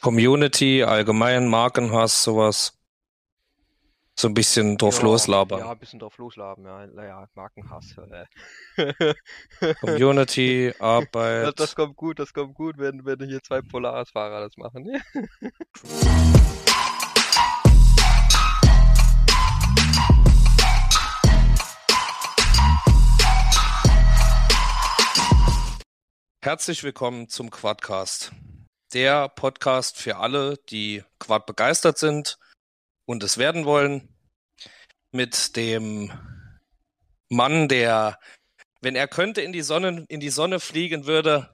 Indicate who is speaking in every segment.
Speaker 1: Community, allgemein, Markenhass, sowas. So ein bisschen drauf
Speaker 2: Ja,
Speaker 1: loslabern.
Speaker 2: Ja, ein bisschen drauf loslabern, ja. Naja, Markenhass. Äh.
Speaker 1: Community,
Speaker 2: Das,
Speaker 1: Arbeit.
Speaker 2: das kommt gut, das kommt gut, wenn, wenn hier zwei Polaris-Fahrer das machen.
Speaker 1: Herzlich willkommen zum Quadcast. Der Podcast für alle, die Quad begeistert sind und es werden wollen. Mit dem Mann, der, wenn er könnte, in die Sonne, in die Sonne fliegen würde,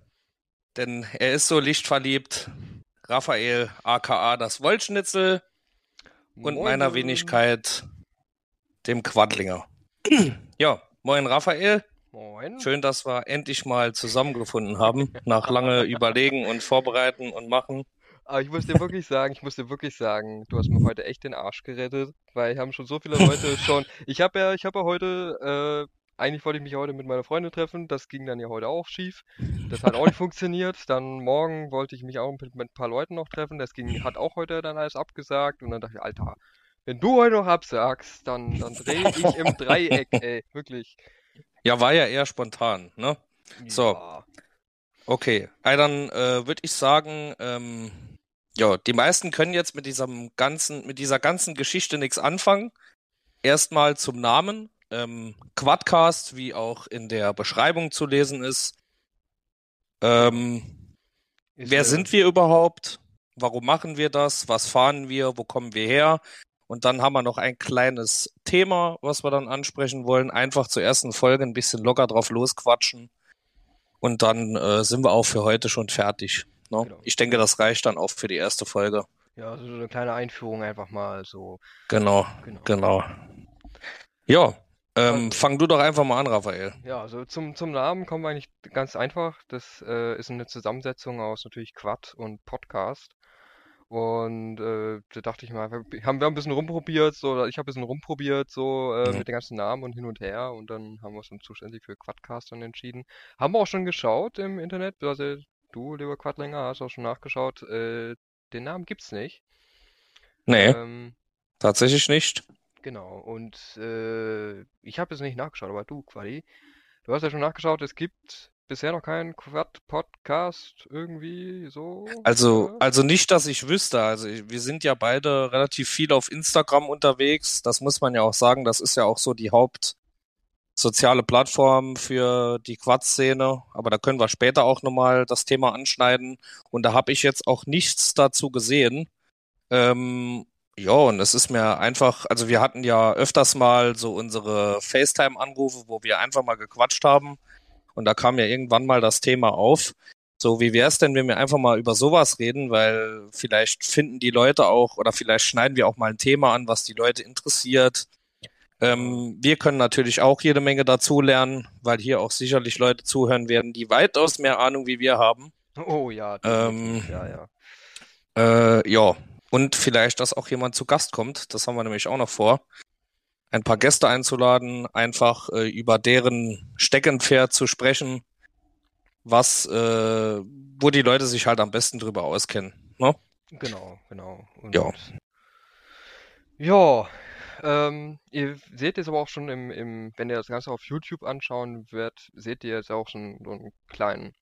Speaker 1: denn er ist so lichtverliebt. Raphael, aka das Wollschnitzel und
Speaker 2: Moin,
Speaker 1: meiner. Wenigkeit, dem Quadlinger. ja, moin Raphael.
Speaker 2: Moin.
Speaker 1: Schön, dass wir endlich mal zusammengefunden haben, nach lange Überlegen und Vorbereiten und Machen.
Speaker 2: Aber ich muss dir wirklich sagen, ich muss dir wirklich sagen, du hast mir heute echt den Arsch gerettet, weil haben schon so viele Leute schon. Ich habe ja, ich habe ja heute, äh, eigentlich wollte ich mich heute mit meiner Freundin treffen, das ging dann ja heute auch schief. Das hat auch nicht funktioniert. Dann morgen wollte ich mich auch mit, mit ein paar Leuten noch treffen, das ging, hat auch heute dann alles abgesagt und dann dachte ich, Alter, wenn du heute noch absagst, dann, dann drehe ich im Dreieck, ey, wirklich.
Speaker 1: Ja, war ja eher spontan, ne? So.
Speaker 2: Ja.
Speaker 1: Okay, also dann äh, würde ich sagen, ähm, ja, die meisten können jetzt mit diesem ganzen, mit dieser ganzen Geschichte nichts anfangen. Erstmal zum Namen. Ähm, Quadcast, wie auch in der Beschreibung zu lesen ist. Ähm,
Speaker 2: Ist,
Speaker 1: Wer sind wir überhaupt? Warum machen wir das? Was fahren wir? Wo kommen wir her? Und dann haben wir noch ein kleines Thema, was wir dann ansprechen wollen. Einfach zur ersten Folge ein bisschen locker drauf losquatschen. Und dann äh, sind wir auch für heute schon fertig. Ne?
Speaker 2: Genau.
Speaker 1: Ich denke, das reicht dann auch für die erste Folge.
Speaker 2: Ja, so eine kleine Einführung einfach mal so.
Speaker 1: Genau,
Speaker 2: Genau.
Speaker 1: genau. Ja, ähm,
Speaker 2: Also-
Speaker 1: fang du doch einfach mal an, Raphael.
Speaker 2: Ja, also zum, zum Namen kommen wir eigentlich ganz einfach. Das äh, ist eine Zusammensetzung aus natürlich Quad und Podcast. Und äh, da dachte ich mal, wir haben wir ein bisschen rumprobiert, so, oder ich habe ein bisschen rumprobiert, so äh,
Speaker 1: Mhm.
Speaker 2: mit den ganzen Namen und hin und her. Und dann haben wir uns dann zuständig für Quadcast dann entschieden. Haben wir auch schon geschaut im Internet, also du, lieber Quadlinger, hast auch schon nachgeschaut. Äh, den Namen gibt's nicht.
Speaker 1: Nee,
Speaker 2: Ähm,
Speaker 1: tatsächlich nicht.
Speaker 2: Genau, und äh, ich habe es nicht nachgeschaut, aber du, Quadi, du hast ja schon nachgeschaut, es gibt bisher noch keinen Quad-Podcast irgendwie so.
Speaker 1: Also, also nicht, dass ich wüsste. Also ich- wir sind ja beide relativ viel auf Instagram unterwegs. Das muss man ja auch sagen. Das ist ja auch so die hauptsoziale Plattform für die Quad-Szene. Aber da können wir später auch nochmal das Thema anschneiden. Und da habe ich jetzt auch nichts dazu gesehen. Ähm, ja, und es ist mir einfach, also wir hatten ja öfters mal so unsere FaceTime-Anrufe, wo wir einfach mal gequatscht haben. Und da kam ja irgendwann mal das Thema auf. So, wie wär's denn, wenn wir einfach mal über sowas reden, weil vielleicht finden die Leute auch oder vielleicht schneiden wir auch mal ein Thema an, was die Leute interessiert. Ähm, wir können natürlich auch jede Menge dazu lernen, weil hier auch sicherlich Leute zuhören werden, die weitaus mehr Ahnung wie wir haben.
Speaker 2: Oh ja,
Speaker 1: ähm,
Speaker 2: ja, ja.
Speaker 1: Äh, ja, und vielleicht, dass auch jemand zu Gast kommt. Das haben wir nämlich auch noch vor. Ein paar Gäste einzuladen, einfach äh, über deren Steckenpferd zu sprechen, was, äh, wo die Leute sich halt am besten drüber auskennen. Ne?
Speaker 2: Genau, genau. Und
Speaker 1: Ja.
Speaker 2: ja, ähm, ihr seht jetzt aber auch schon im, im, wenn ihr das Ganze auf YouTube anschauen werdet, seht ihr jetzt auch schon so einen kleinen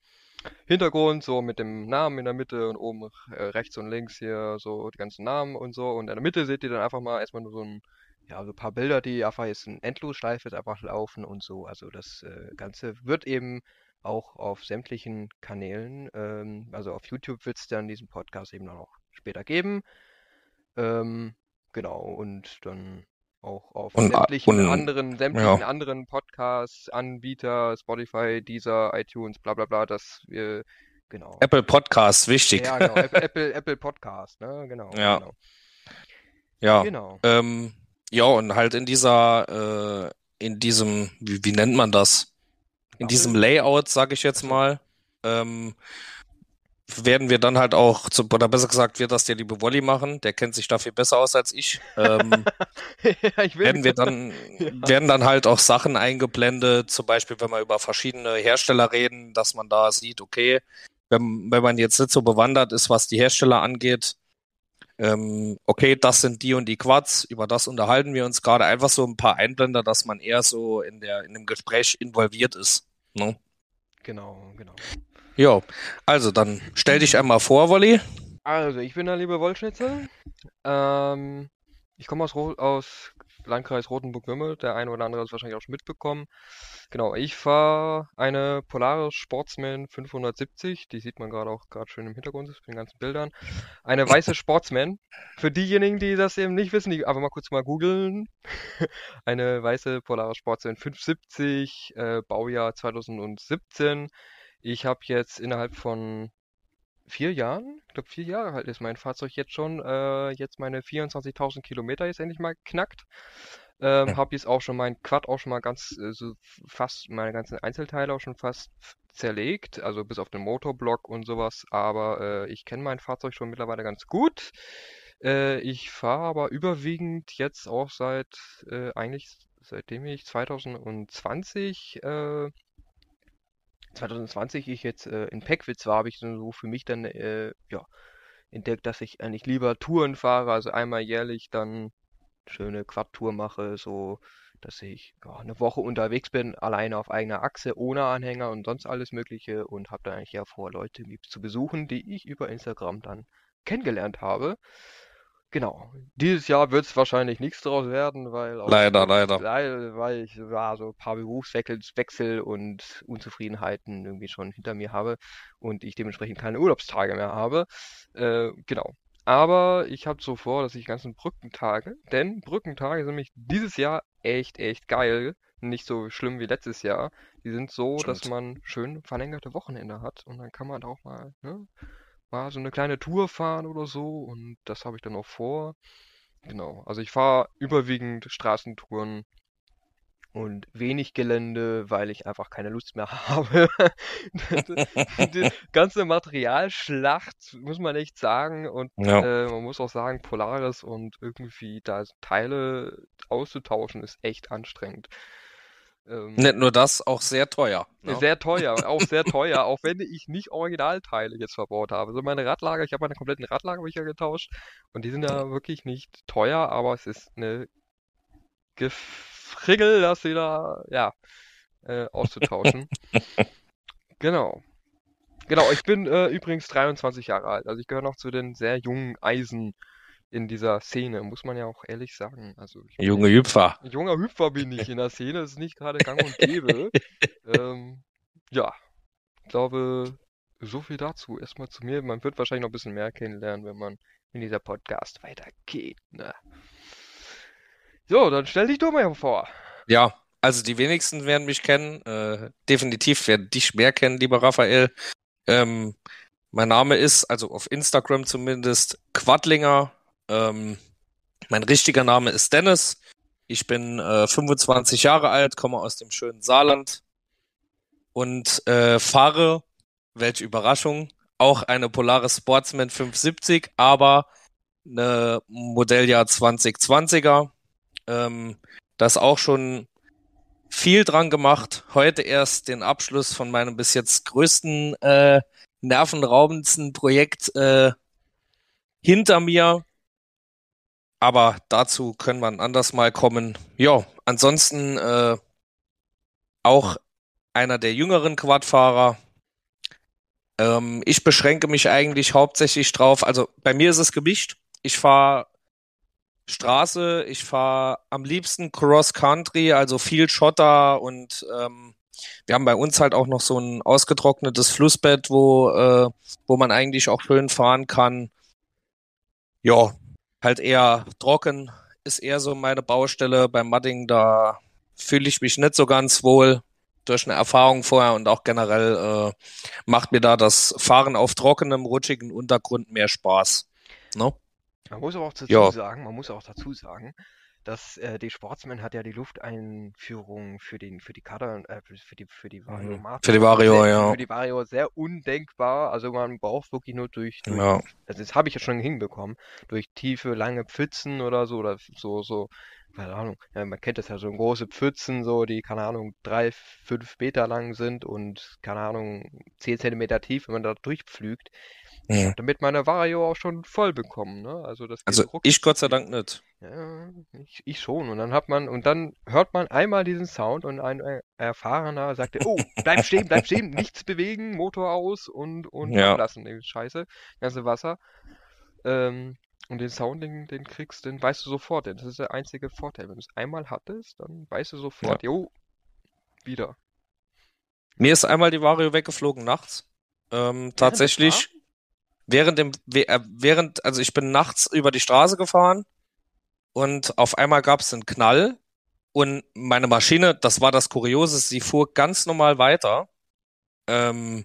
Speaker 2: Hintergrund, so mit dem Namen in der Mitte und oben äh, rechts und links hier so die ganzen Namen und so. Und in der Mitte seht ihr dann einfach mal erstmal nur so ein, ja, so ein paar Bilder, die einfach jetzt in Endlosschleife einfach laufen und so. Also das äh, Ganze wird eben auch auf sämtlichen Kanälen, ähm, also auf YouTube wird es dann diesen Podcast eben auch später geben. Ähm, genau, und dann auch auf
Speaker 1: Und, äh,
Speaker 2: sämtlichen
Speaker 1: und-
Speaker 2: anderen, sämtlichen
Speaker 1: ja.
Speaker 2: anderen Podcasts, Anbieter, Spotify, Deezer, iTunes, bla bla bla, dass wir, genau.
Speaker 1: Apple Podcasts, wichtig.
Speaker 2: Ja, genau, Apple, Apple, Apple Podcast, ne, genau,
Speaker 1: Ja.
Speaker 2: genau.
Speaker 1: Ja,
Speaker 2: Genau.
Speaker 1: ähm, ja, und halt in dieser, äh, in diesem, wie, wie nennt man das? In diesem? Layout, sage ich jetzt mal, ähm, werden wir dann halt auch, zu, oder besser gesagt, wird das der liebe Wolli machen, der kennt sich da viel besser aus als ich. Ähm,
Speaker 2: ja, ich
Speaker 1: werden wir dann,
Speaker 2: Ja.
Speaker 1: werden dann halt auch Sachen eingeblendet, zum Beispiel, wenn wir über verschiedene Hersteller reden, dass man da sieht, okay, wenn, wenn man jetzt nicht so bewandert ist, was die Hersteller angeht, ähm, okay, das sind die und die Quads, über das unterhalten wir uns gerade. Einfach so ein paar Einblender, dass man eher so in der in dem Gespräch involviert ist. Ne?
Speaker 2: Genau, genau.
Speaker 1: Ja, also dann stell dich einmal vor, Wolli.
Speaker 2: Also, ich bin der liebe Wollschnitzel. Ähm, ich komme aus, aus Landkreis Rotenburg-Würmel. Der eine oder andere hat es wahrscheinlich auch schon mitbekommen. Genau, ich fahre eine Polaris Sportsman 570. Die sieht man gerade auch gerade schön im Hintergrund auf den ganzen Bildern. Eine weiße Sportsman. Für diejenigen, die das eben nicht wissen, die einfach mal kurz mal googeln. eine weiße Polaris Sportsman 570, äh, Baujahr 2017. Ich habe jetzt innerhalb von vier Jahren, ich glaube vier Jahre alt ist mein Fahrzeug jetzt schon, äh, jetzt meine 24.000 Kilometer jetzt endlich mal knackt. Ähm, ja. Habe jetzt auch schon mein Quad auch schon mal ganz, äh, so fast meine ganzen Einzelteile auch schon fast zerlegt, also bis auf den Motorblock und sowas, aber äh, ich kenne mein Fahrzeug schon mittlerweile ganz gut. Äh, ich fahre aber überwiegend jetzt auch seit, äh, eigentlich seitdem ich 2020 äh, 2020 ich jetzt äh, in Peckwitz war, habe ich so für mich dann äh, ja, entdeckt, dass ich eigentlich lieber Touren fahre, also einmal jährlich dann schöne Quad-Tour mache, so dass ich ja, eine Woche unterwegs bin, alleine auf eigener Achse, ohne Anhänger und sonst alles Mögliche und habe dann eigentlich ja vor, Leute zu besuchen, die ich über Instagram dann kennengelernt habe. Genau. Dieses Jahr wird es wahrscheinlich nichts draus werden, weil
Speaker 1: auch, leider, leider.
Speaker 2: weil ich ja, so ein paar Berufswechsel und Unzufriedenheiten irgendwie schon hinter mir habe und ich dementsprechend keine Urlaubstage mehr habe. Äh, genau. Aber ich habe so vor, dass ich ganzen Brückentage, denn Brückentage sind nämlich dieses Jahr echt, echt geil. Nicht so schlimm wie letztes Jahr. Die sind so, Stimmt. dass man schön verlängerte Wochenende hat und dann kann man da auch mal ne, mal so eine kleine Tour fahren oder so und das habe ich dann auch vor. Genau, also ich fahre überwiegend Straßentouren und wenig Gelände, weil ich einfach keine Lust mehr habe. Die ganze Materialschlacht, muss man echt sagen. Und ja. äh, man muss auch sagen, Polaris und irgendwie da Teile auszutauschen, ist echt anstrengend.
Speaker 1: Ähm, Nicht nur das, auch sehr teuer.
Speaker 2: Ne? Sehr teuer, auch sehr teuer, auch wenn ich nicht Originalteile jetzt verbaut habe. So meine Radlager, ich habe meine kompletten Radlager getauscht und die sind ja wirklich nicht teuer, aber es ist eine Gefrickel, das wieder, ja, äh, auszutauschen. genau. Genau, ich bin äh, übrigens 23 Jahre alt, also ich gehöre noch zu den sehr jungen Eisen in dieser Szene, muss man ja auch ehrlich sagen. Also
Speaker 1: Junge Hüpfer.
Speaker 2: Junger Hüpfer bin ich in der Szene, das ist nicht gerade gang und gäbe. ähm, ja, ich glaube, so viel dazu. Erstmal zu mir. Man wird wahrscheinlich noch ein bisschen mehr kennenlernen, wenn man in dieser Podcast weitergeht. Ne? So, dann stell dich doch mal vor.
Speaker 1: Ja, also die wenigsten werden mich kennen. Äh, definitiv werden dich mehr kennen, lieber Raphael. Ähm, mein Name ist, also auf Instagram zumindest, Quadlinger ähm, mein richtiger Name ist Dennis. Ich bin äh, 25 Jahre alt, komme aus dem schönen Saarland und äh, fahre, welche Überraschung, auch eine Polaris Sportsman 570, aber eine Modelljahr 2020er. Ähm, das auch schon viel dran gemacht. Heute erst den Abschluss von meinem bis jetzt größten äh, nervenraubendsten Projekt äh, hinter mir. Aber dazu können wir anders mal kommen. Ja, ansonsten äh, auch einer der jüngeren Quadfahrer. Ähm, ich beschränke mich eigentlich hauptsächlich drauf. Also bei mir ist es gemischt. Ich fahre Straße, ich fahre am liebsten Cross Country, also viel Schotter und ähm, wir haben bei uns halt auch noch so ein ausgetrocknetes Flussbett, wo, äh, wo man eigentlich auch schön fahren kann. Ja, halt eher trocken, ist eher so meine Baustelle. Beim Mudding, da fühle ich mich nicht so ganz wohl durch eine Erfahrung vorher und auch generell äh, macht mir da das Fahren auf trockenem, rutschigen Untergrund mehr Spaß. No? Ne?
Speaker 2: Man muss aber auch dazu ja. sagen, man muss auch dazu sagen, dass äh, die Sportsman hat ja die Lufteinführung für den für die Kader äh, für die für die
Speaker 1: Vario mhm. für die Vario sehr, ja
Speaker 2: für die Vario sehr undenkbar also man braucht wirklich nur durch, durch ja. also das habe ich ja schon hinbekommen durch tiefe lange Pfützen oder so oder so so keine Ahnung, ja, man kennt das ja so große Pfützen, so, die, keine Ahnung, drei, fünf Meter lang sind und, keine Ahnung, zehn Zentimeter tief, wenn man da durchpflügt. Ich
Speaker 1: Mhm.
Speaker 2: hab damit meine Vario auch schon voll bekommen, ne? Also das
Speaker 1: Also ich Gott sei Dank nicht.
Speaker 2: Ja, ich, ich schon. Und dann hat man, und dann hört man einmal diesen Sound und ein äh, Erfahrener sagte, oh, bleib stehen, bleib stehen, nichts bewegen, Motor aus und, und
Speaker 1: Ja.
Speaker 2: ablassen, die Scheiße, ganze Wasser. Ähm, und den Sound, den, den kriegst, den weißt du sofort, denn das ist der einzige Vorteil. Wenn du es einmal hattest, dann weißt du sofort, jo, wieder.
Speaker 1: Mir ist einmal die Vario weggeflogen nachts. Ähm, tatsächlich während dem, äh, während, also ich bin nachts über die Straße gefahren und auf einmal gab es einen Knall und meine Maschine, das war das Kuriose, sie fuhr ganz normal weiter. Ähm,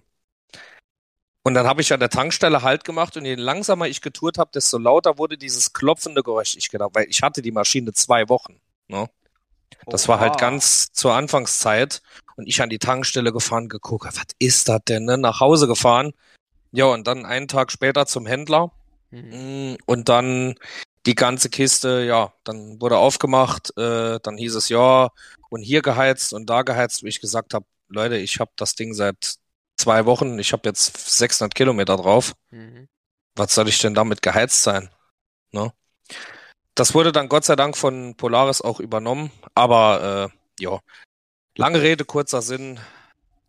Speaker 1: und dann habe ich an der Tankstelle Halt gemacht und je langsamer ich getourt habe, desto lauter wurde dieses klopfende Geräusch. Ich gedacht, weil ich hatte die Maschine zwei Wochen. Ne? Das war halt
Speaker 2: Oha.
Speaker 1: ganz zur Anfangszeit und ich an die Tankstelle gefahren, geguckt, was ist das denn, ne? Nach Hause gefahren. Ja, und dann einen Tag später zum Händler
Speaker 2: Mhm.
Speaker 1: Mm, und dann die ganze Kiste, ja, dann wurde aufgemacht, äh, dann hieß es ja und hier geheizt und da geheizt, wo ich gesagt habe, Leute, ich habe das Ding seit zwei Wochen, ich habe jetzt 600 Kilometer drauf
Speaker 2: Mhm.
Speaker 1: was soll ich denn damit geheizt sein? Ne? Das wurde dann Gott sei Dank von Polaris auch übernommen, aber äh, ja, lange Rede, kurzer Sinn.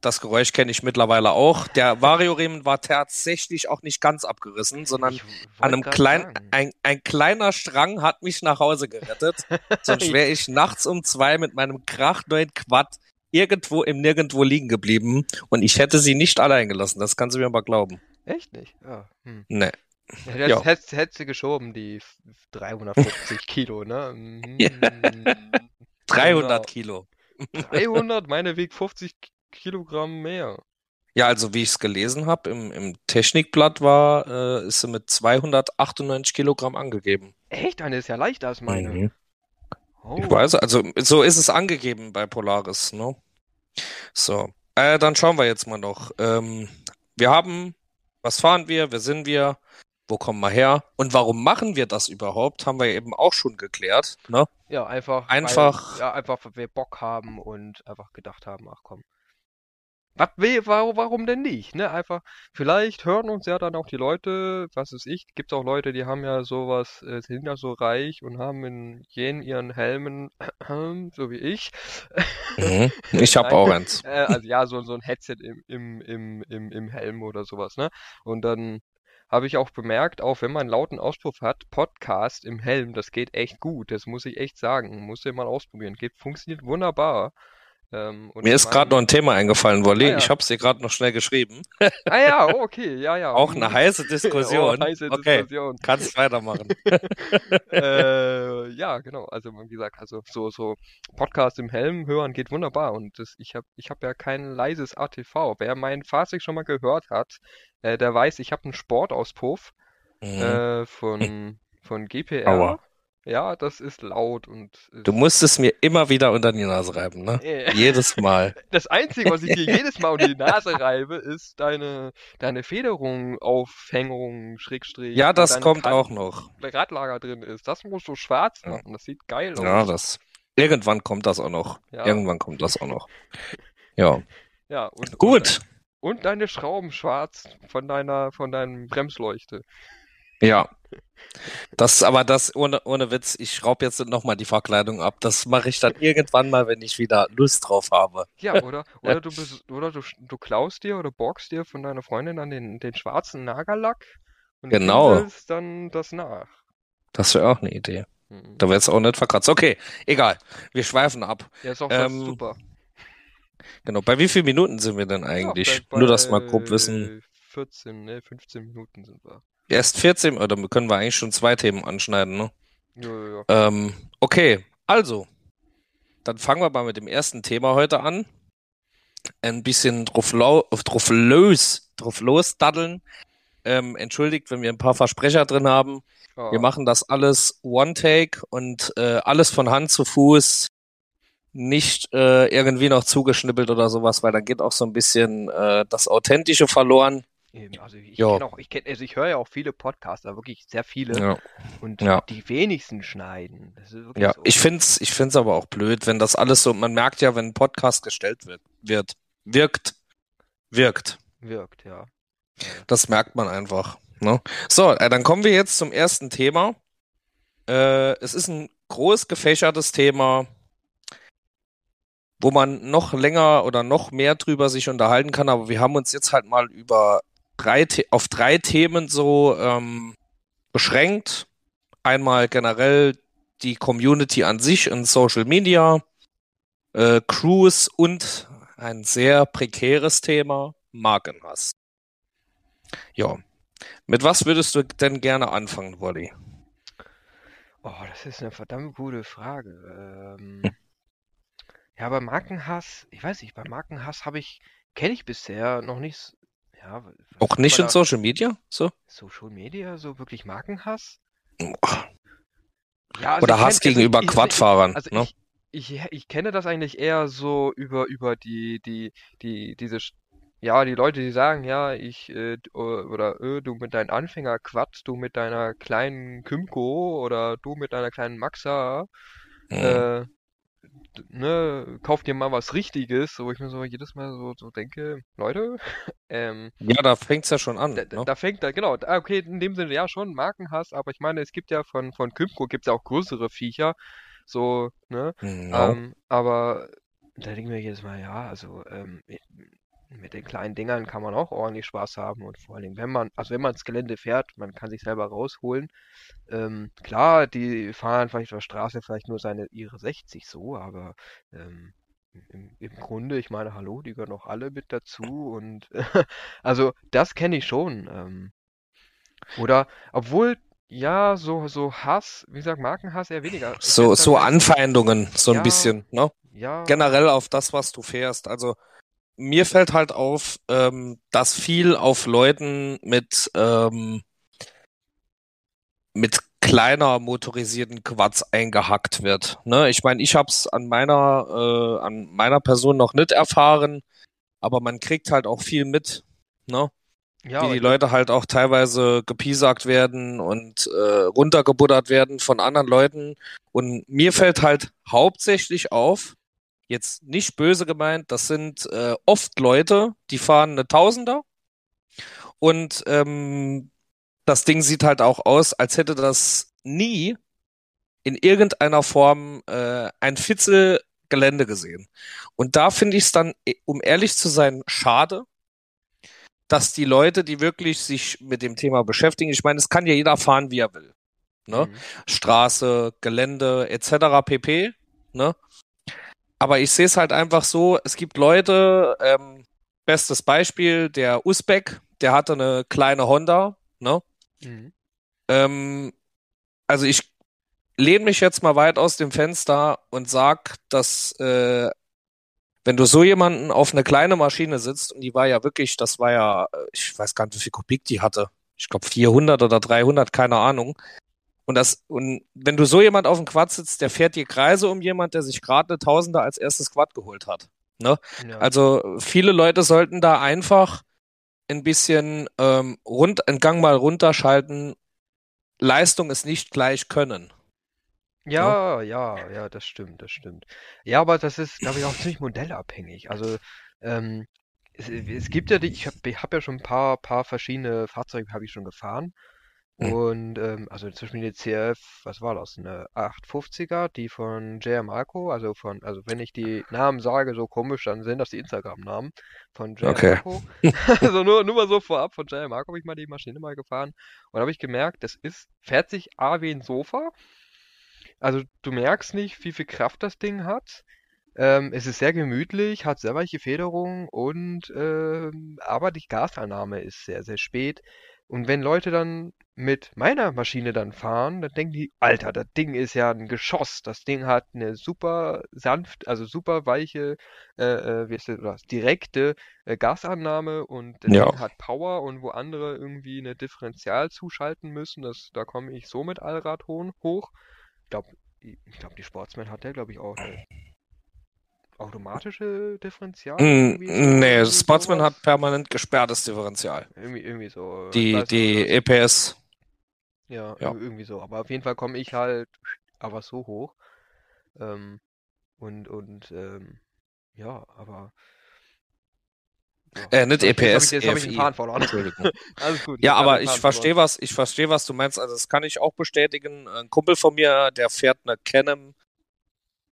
Speaker 1: Das Geräusch kenne ich mittlerweile auch. Der Vario-Riemen war tatsächlich auch nicht ganz abgerissen, sondern an einem kleinen, ein, ein kleiner Strang hat mich nach Hause gerettet. Sonst wäre ich nachts um zwei mit meinem krachneuen Quad irgendwo im Nirgendwo liegen geblieben und ich hätte sie nicht allein gelassen. Das kannst du mir mal glauben.
Speaker 2: Echt nicht? Ja. Hm.
Speaker 1: Nee.
Speaker 2: Ja, hättest, hättest du geschoben, die f- 350 Kilo, ne? Mhm.
Speaker 1: Ja. 300
Speaker 2: Genau.
Speaker 1: Kilo.
Speaker 2: 300, meine wiegt 50 K- Kilogramm mehr.
Speaker 1: Ja, also wie ich es gelesen habe, im, im Technikblatt war, äh, ist sie mit 298 Kilogramm angegeben.
Speaker 2: Echt? Eine ist ja leichter als meine.
Speaker 1: Mhm.
Speaker 2: Oh.
Speaker 1: Ich weiß, also so ist es angegeben bei Polaris, ne? So, äh, dann schauen wir jetzt mal noch. Ähm, wir haben, was fahren wir, wer sind wir, wo kommen wir her und warum machen wir das überhaupt, haben wir eben auch schon geklärt, ne?
Speaker 2: Ja, einfach.
Speaker 1: Einfach-
Speaker 2: Weil, ja, einfach, weil wir Bock haben und einfach gedacht haben, ach komm. Was will, warum, warum denn nicht? Ne? Einfach, vielleicht hören uns ja dann auch die Leute, was ist ich, gibt auch Leute, die haben ja sowas, äh, sind ja so reich und haben in jenen ihren Helmen, so wie ich,
Speaker 1: Mhm. Ich habe auch eins.
Speaker 2: äh, also ja, so, so ein Headset im, im, im, im, im Helm oder sowas, ne? Und dann habe ich auch bemerkt, auch wenn man einen lauten Auspuff hat, Podcast im Helm, das geht echt gut. Das muss ich echt sagen. Muss ihr mal ausprobieren. Geht, funktioniert wunderbar. Ähm,
Speaker 1: Mir ist gerade noch ein Thema eingefallen, Wolli.
Speaker 2: Ah, ja.
Speaker 1: Ich habe es dir gerade noch schnell geschrieben.
Speaker 2: Ah ja, oh, okay, ja, ja.
Speaker 1: Auch eine
Speaker 2: mhm.
Speaker 1: heiße
Speaker 2: Oh,
Speaker 1: Diskussion.
Speaker 2: heiße
Speaker 1: Okay,
Speaker 2: Diskussion.
Speaker 1: kannst weitermachen.
Speaker 2: äh, ja, genau. Also wie gesagt, also so so Podcast im Helm hören geht wunderbar und das, ich habe ich habe ja kein leises ATV. Wer mein Fahrzeug schon mal gehört hat, äh, der weiß, ich habe einen Sportauspuff
Speaker 1: Mhm.
Speaker 2: äh, von von GPR.
Speaker 1: Aua.
Speaker 2: Ja, das ist laut und
Speaker 1: Du
Speaker 2: ist,
Speaker 1: musst es mir immer wieder unter die Nase reiben, ne? Jedes Mal.
Speaker 2: das Einzige, was ich dir jedes Mal unter die Nase reibe, ist deine deine Federung, Aufhängung, Schrägstrich,
Speaker 1: Ja, das kommt
Speaker 2: Rad-
Speaker 1: auch noch.
Speaker 2: Radlager drin ist. Das musst du schwarz
Speaker 1: Ja.
Speaker 2: machen. Das sieht geil aus.
Speaker 1: Ja, das. Irgendwann kommt das auch noch.
Speaker 2: Ja.
Speaker 1: Irgendwann kommt das auch noch. Ja.
Speaker 2: Ja, und,
Speaker 1: Gut.
Speaker 2: Und, und deine Schrauben schwarz von deiner, von deinem Bremsleuchte.
Speaker 1: Ja. Das, aber das, ohne, ohne Witz, ich schraube jetzt nochmal die Verkleidung ab. Das mache ich dann irgendwann mal, wenn ich wieder Lust drauf habe.
Speaker 2: Ja, oder, oder du bist, oder du, du klaust dir oder borgst dir von deiner Freundin dann den, den schwarzen Nagellack und
Speaker 1: Genau.
Speaker 2: dann das nach.
Speaker 1: Das wäre auch eine Idee.
Speaker 2: Mhm.
Speaker 1: Da wird's auch nicht verkratzt. Okay, egal. Wir schweifen ab.
Speaker 2: Ja, ist auch das
Speaker 1: Ähm,
Speaker 2: super.
Speaker 1: Genau. Bei wie vielen Minuten sind wir denn eigentlich?
Speaker 2: Ja, bei,
Speaker 1: Nur, dass wir mal
Speaker 2: bei
Speaker 1: grob wissen.
Speaker 2: 14, ne, 15 Minuten sind wir.
Speaker 1: Erst 14, oder können wir eigentlich schon zwei Themen anschneiden, ne?
Speaker 2: Ja, ja, ja.
Speaker 1: Ähm, okay, also, dann fangen wir mal mit dem ersten Thema heute an. Ein bisschen drauf, drauf los, drauf losdaddeln. Ähm, entschuldigt, wenn wir ein paar Versprecher drin haben.
Speaker 2: Ja.
Speaker 1: Wir machen das alles One-Take und äh, alles von Hand zu Fuß. Nicht äh, irgendwie noch zugeschnippelt oder sowas, weil dann geht auch so ein bisschen äh, das Authentische verloren.
Speaker 2: Eben, also ich
Speaker 1: Ja.
Speaker 2: kenne auch, ich kenne, also ich höre ja auch viele Podcaster, wirklich sehr viele.
Speaker 1: Ja.
Speaker 2: Und
Speaker 1: Ja.
Speaker 2: die wenigsten schneiden.
Speaker 1: Ja,
Speaker 2: so.
Speaker 1: ich find's, ich find's aber auch blöd, wenn das alles so, man merkt ja, wenn ein Podcast gestellt wird, wird, wirkt, wirkt.
Speaker 2: wirkt, ja.
Speaker 1: Das merkt man einfach. Ne? So, äh, dann kommen wir jetzt zum ersten Thema. Äh, es ist ein groß gefächertes Thema, wo man noch länger oder noch mehr drüber sich unterhalten kann, aber wir haben uns jetzt halt mal über drei, auf drei Themen so ähm, beschränkt. Einmal generell die Community an sich in Social Media, äh, Crews und ein sehr prekäres Thema, Markenhass. Ja. Mit was würdest du denn gerne anfangen, Wolli?
Speaker 2: Oh, das ist eine verdammt gute Frage. Ähm,
Speaker 1: Hm.
Speaker 2: ja, bei Markenhass, ich weiß nicht, bei Markenhass habe ich, kenne ich bisher noch nicht, ja,
Speaker 1: Auch nicht in Social Media? So?
Speaker 2: Social Media, so wirklich Markenhass? Ja, also
Speaker 1: Oder Hass
Speaker 2: kenn, also
Speaker 1: gegenüber
Speaker 2: ich, ich,
Speaker 1: Quadfahrern,
Speaker 2: also
Speaker 1: ne?
Speaker 2: ich, ich, ich kenne das eigentlich eher so über, über die, die, die, diese, ja, die Leute, die sagen, ja, ich, äh, oder, äh, du mit deinem Anfänger Quad, du mit deiner kleinen Kymco oder du mit deiner kleinen Maxa,
Speaker 1: Hm.
Speaker 2: äh, ne, kauf dir mal was Richtiges, wo ich mir so jedes Mal so, so denke, Leute, ähm,
Speaker 1: Ja, da fängt's ja schon an,
Speaker 2: da,
Speaker 1: ne?
Speaker 2: da fängt da, genau, okay, in dem Sinne ja schon Markenhass, aber ich meine, es gibt ja von, von Kymco gibt's ja auch größere Viecher, so, ne,
Speaker 1: Ja.
Speaker 2: ähm, aber da denke ich mir jedes Mal, ja, also, ähm, mit den kleinen Dingern kann man auch ordentlich Spaß haben und vor allen Dingen, wenn man, also wenn man ins Gelände fährt, man kann sich selber rausholen. Ähm, klar, die fahren vielleicht auf der Straße vielleicht nur seine ihre 60 so, aber ähm, im, im Grunde, ich meine, hallo, die gehören auch alle mit dazu und also das kenne ich schon. Ähm, oder obwohl, ja, so, so Hass, wie gesagt, Markenhass eher weniger.
Speaker 1: So, so
Speaker 2: tatsächlich,
Speaker 1: Anfeindungen, so ein
Speaker 2: ja,
Speaker 1: bisschen, ne?
Speaker 2: ja,
Speaker 1: Generell auf das, was du fährst. Also, mir fällt halt auf, ähm, dass viel auf Leuten mit, ähm, mit kleiner motorisierten Quads eingehackt wird. Ne? Ich meine, ich hab's an meiner, äh, an meiner Person noch nicht erfahren, aber man kriegt halt auch viel mit, ne?
Speaker 2: ja,
Speaker 1: Wie die Leute halt auch teilweise gepiesackt werden und äh, runtergebuttert werden von anderen Leuten. Und mir fällt halt hauptsächlich auf, jetzt nicht böse gemeint, das sind äh, oft Leute, die fahren eine Tausender und ähm, das Ding sieht halt auch aus, als hätte das nie in irgendeiner Form äh, ein Fitzel Gelände gesehen. Und da finde ich es dann, eh, um ehrlich zu sein, schade, dass die Leute, die wirklich sich mit dem Thema beschäftigen, ich meine, es kann ja jeder fahren, wie er will. Ne?
Speaker 2: mhm.
Speaker 1: Straße, Gelände etc. pp. Ne? Aber ich sehe es halt einfach so, es gibt Leute, ähm, bestes Beispiel, der Usbek, der hatte eine kleine Honda, ne?
Speaker 2: Mhm.
Speaker 1: Ähm, also ich lehne mich jetzt mal weit aus dem Fenster und sag, dass äh, wenn du so jemanden auf eine kleine Maschine sitzt, und die war ja wirklich, das war ja, äh, ich weiß gar nicht, wie viel Kubik die hatte. Ich glaube 400 oder 300, keine Ahnung. Und das, und wenn du so jemand auf dem Quad sitzt, der fährt dir Kreise um jemand, der sich gerade eine Tausender als erstes Quad geholt hat. Ne?
Speaker 2: Ja.
Speaker 1: Also viele Leute sollten da einfach ein bisschen ähm, rund, einen Gang mal runterschalten. Leistung ist nicht gleich Können. Ne?
Speaker 2: Ja, ja, ja, das stimmt, das stimmt. Ja, aber das ist, glaube ich, auch ziemlich modellabhängig. Also, ähm, es, es gibt ja die, ich habe hab ja schon ein paar, paar verschiedene Fahrzeuge habe ich schon gefahren.
Speaker 1: Hm.
Speaker 2: Und ähm, also zum Beispiel die CF, was war das? Eine 850er, die von JR Marco, also von, also wenn ich die Namen sage, so komisch, dann sind das die Instagram-Namen von JR
Speaker 1: Okay.
Speaker 2: Marco. Also nur, nur mal so vorab, von JR Marco habe ich mal die Maschine mal gefahren. Und da habe ich gemerkt, das ist, fährt sich A wie ein Sofa. Also du merkst nicht, wie viel Kraft das Ding hat. Ähm, es ist sehr gemütlich, hat sehr weiche Federung und ähm, aber die Gasannahme ist sehr, sehr spät. Und wenn Leute dann mit meiner Maschine dann fahren, dann denken die, Alter, das Ding ist ja ein Geschoss. Das Ding hat eine super sanft, also super weiche, äh, äh, wie ist das, oder direkte äh, Gasannahme und das
Speaker 1: Ja.
Speaker 2: Ding hat Power und wo andere irgendwie eine Differential zuschalten müssen, das, da komme ich so mit Allrad hoch. hoch. Ich glaube, ich glaub, die Sportsman hat der, glaube ich, auch eine automatische Differential?
Speaker 1: Mm,
Speaker 2: so,
Speaker 1: nee, Sportsman
Speaker 2: sowas?
Speaker 1: hat permanent gesperrtes Differential.
Speaker 2: Irgendwie, irgendwie so. ich
Speaker 1: Die, die EPS.
Speaker 2: Ja,
Speaker 1: Ja.
Speaker 2: ir- irgendwie so. Aber auf jeden Fall komme ich halt aber so hoch. Ähm, und, und, ähm, ja, aber. Ja.
Speaker 1: Äh, nicht
Speaker 2: hab ich-
Speaker 1: EPS,
Speaker 2: Jetzt habe ich den
Speaker 1: EFI.
Speaker 2: Faden verloren.
Speaker 1: Entschuldigung.
Speaker 2: Alles gut.
Speaker 1: Ja,
Speaker 2: hab
Speaker 1: aber ich verstehe was, ich verstehe, was du meinst. Also das kann ich auch bestätigen. Ein Kumpel von mir, der fährt eine Canon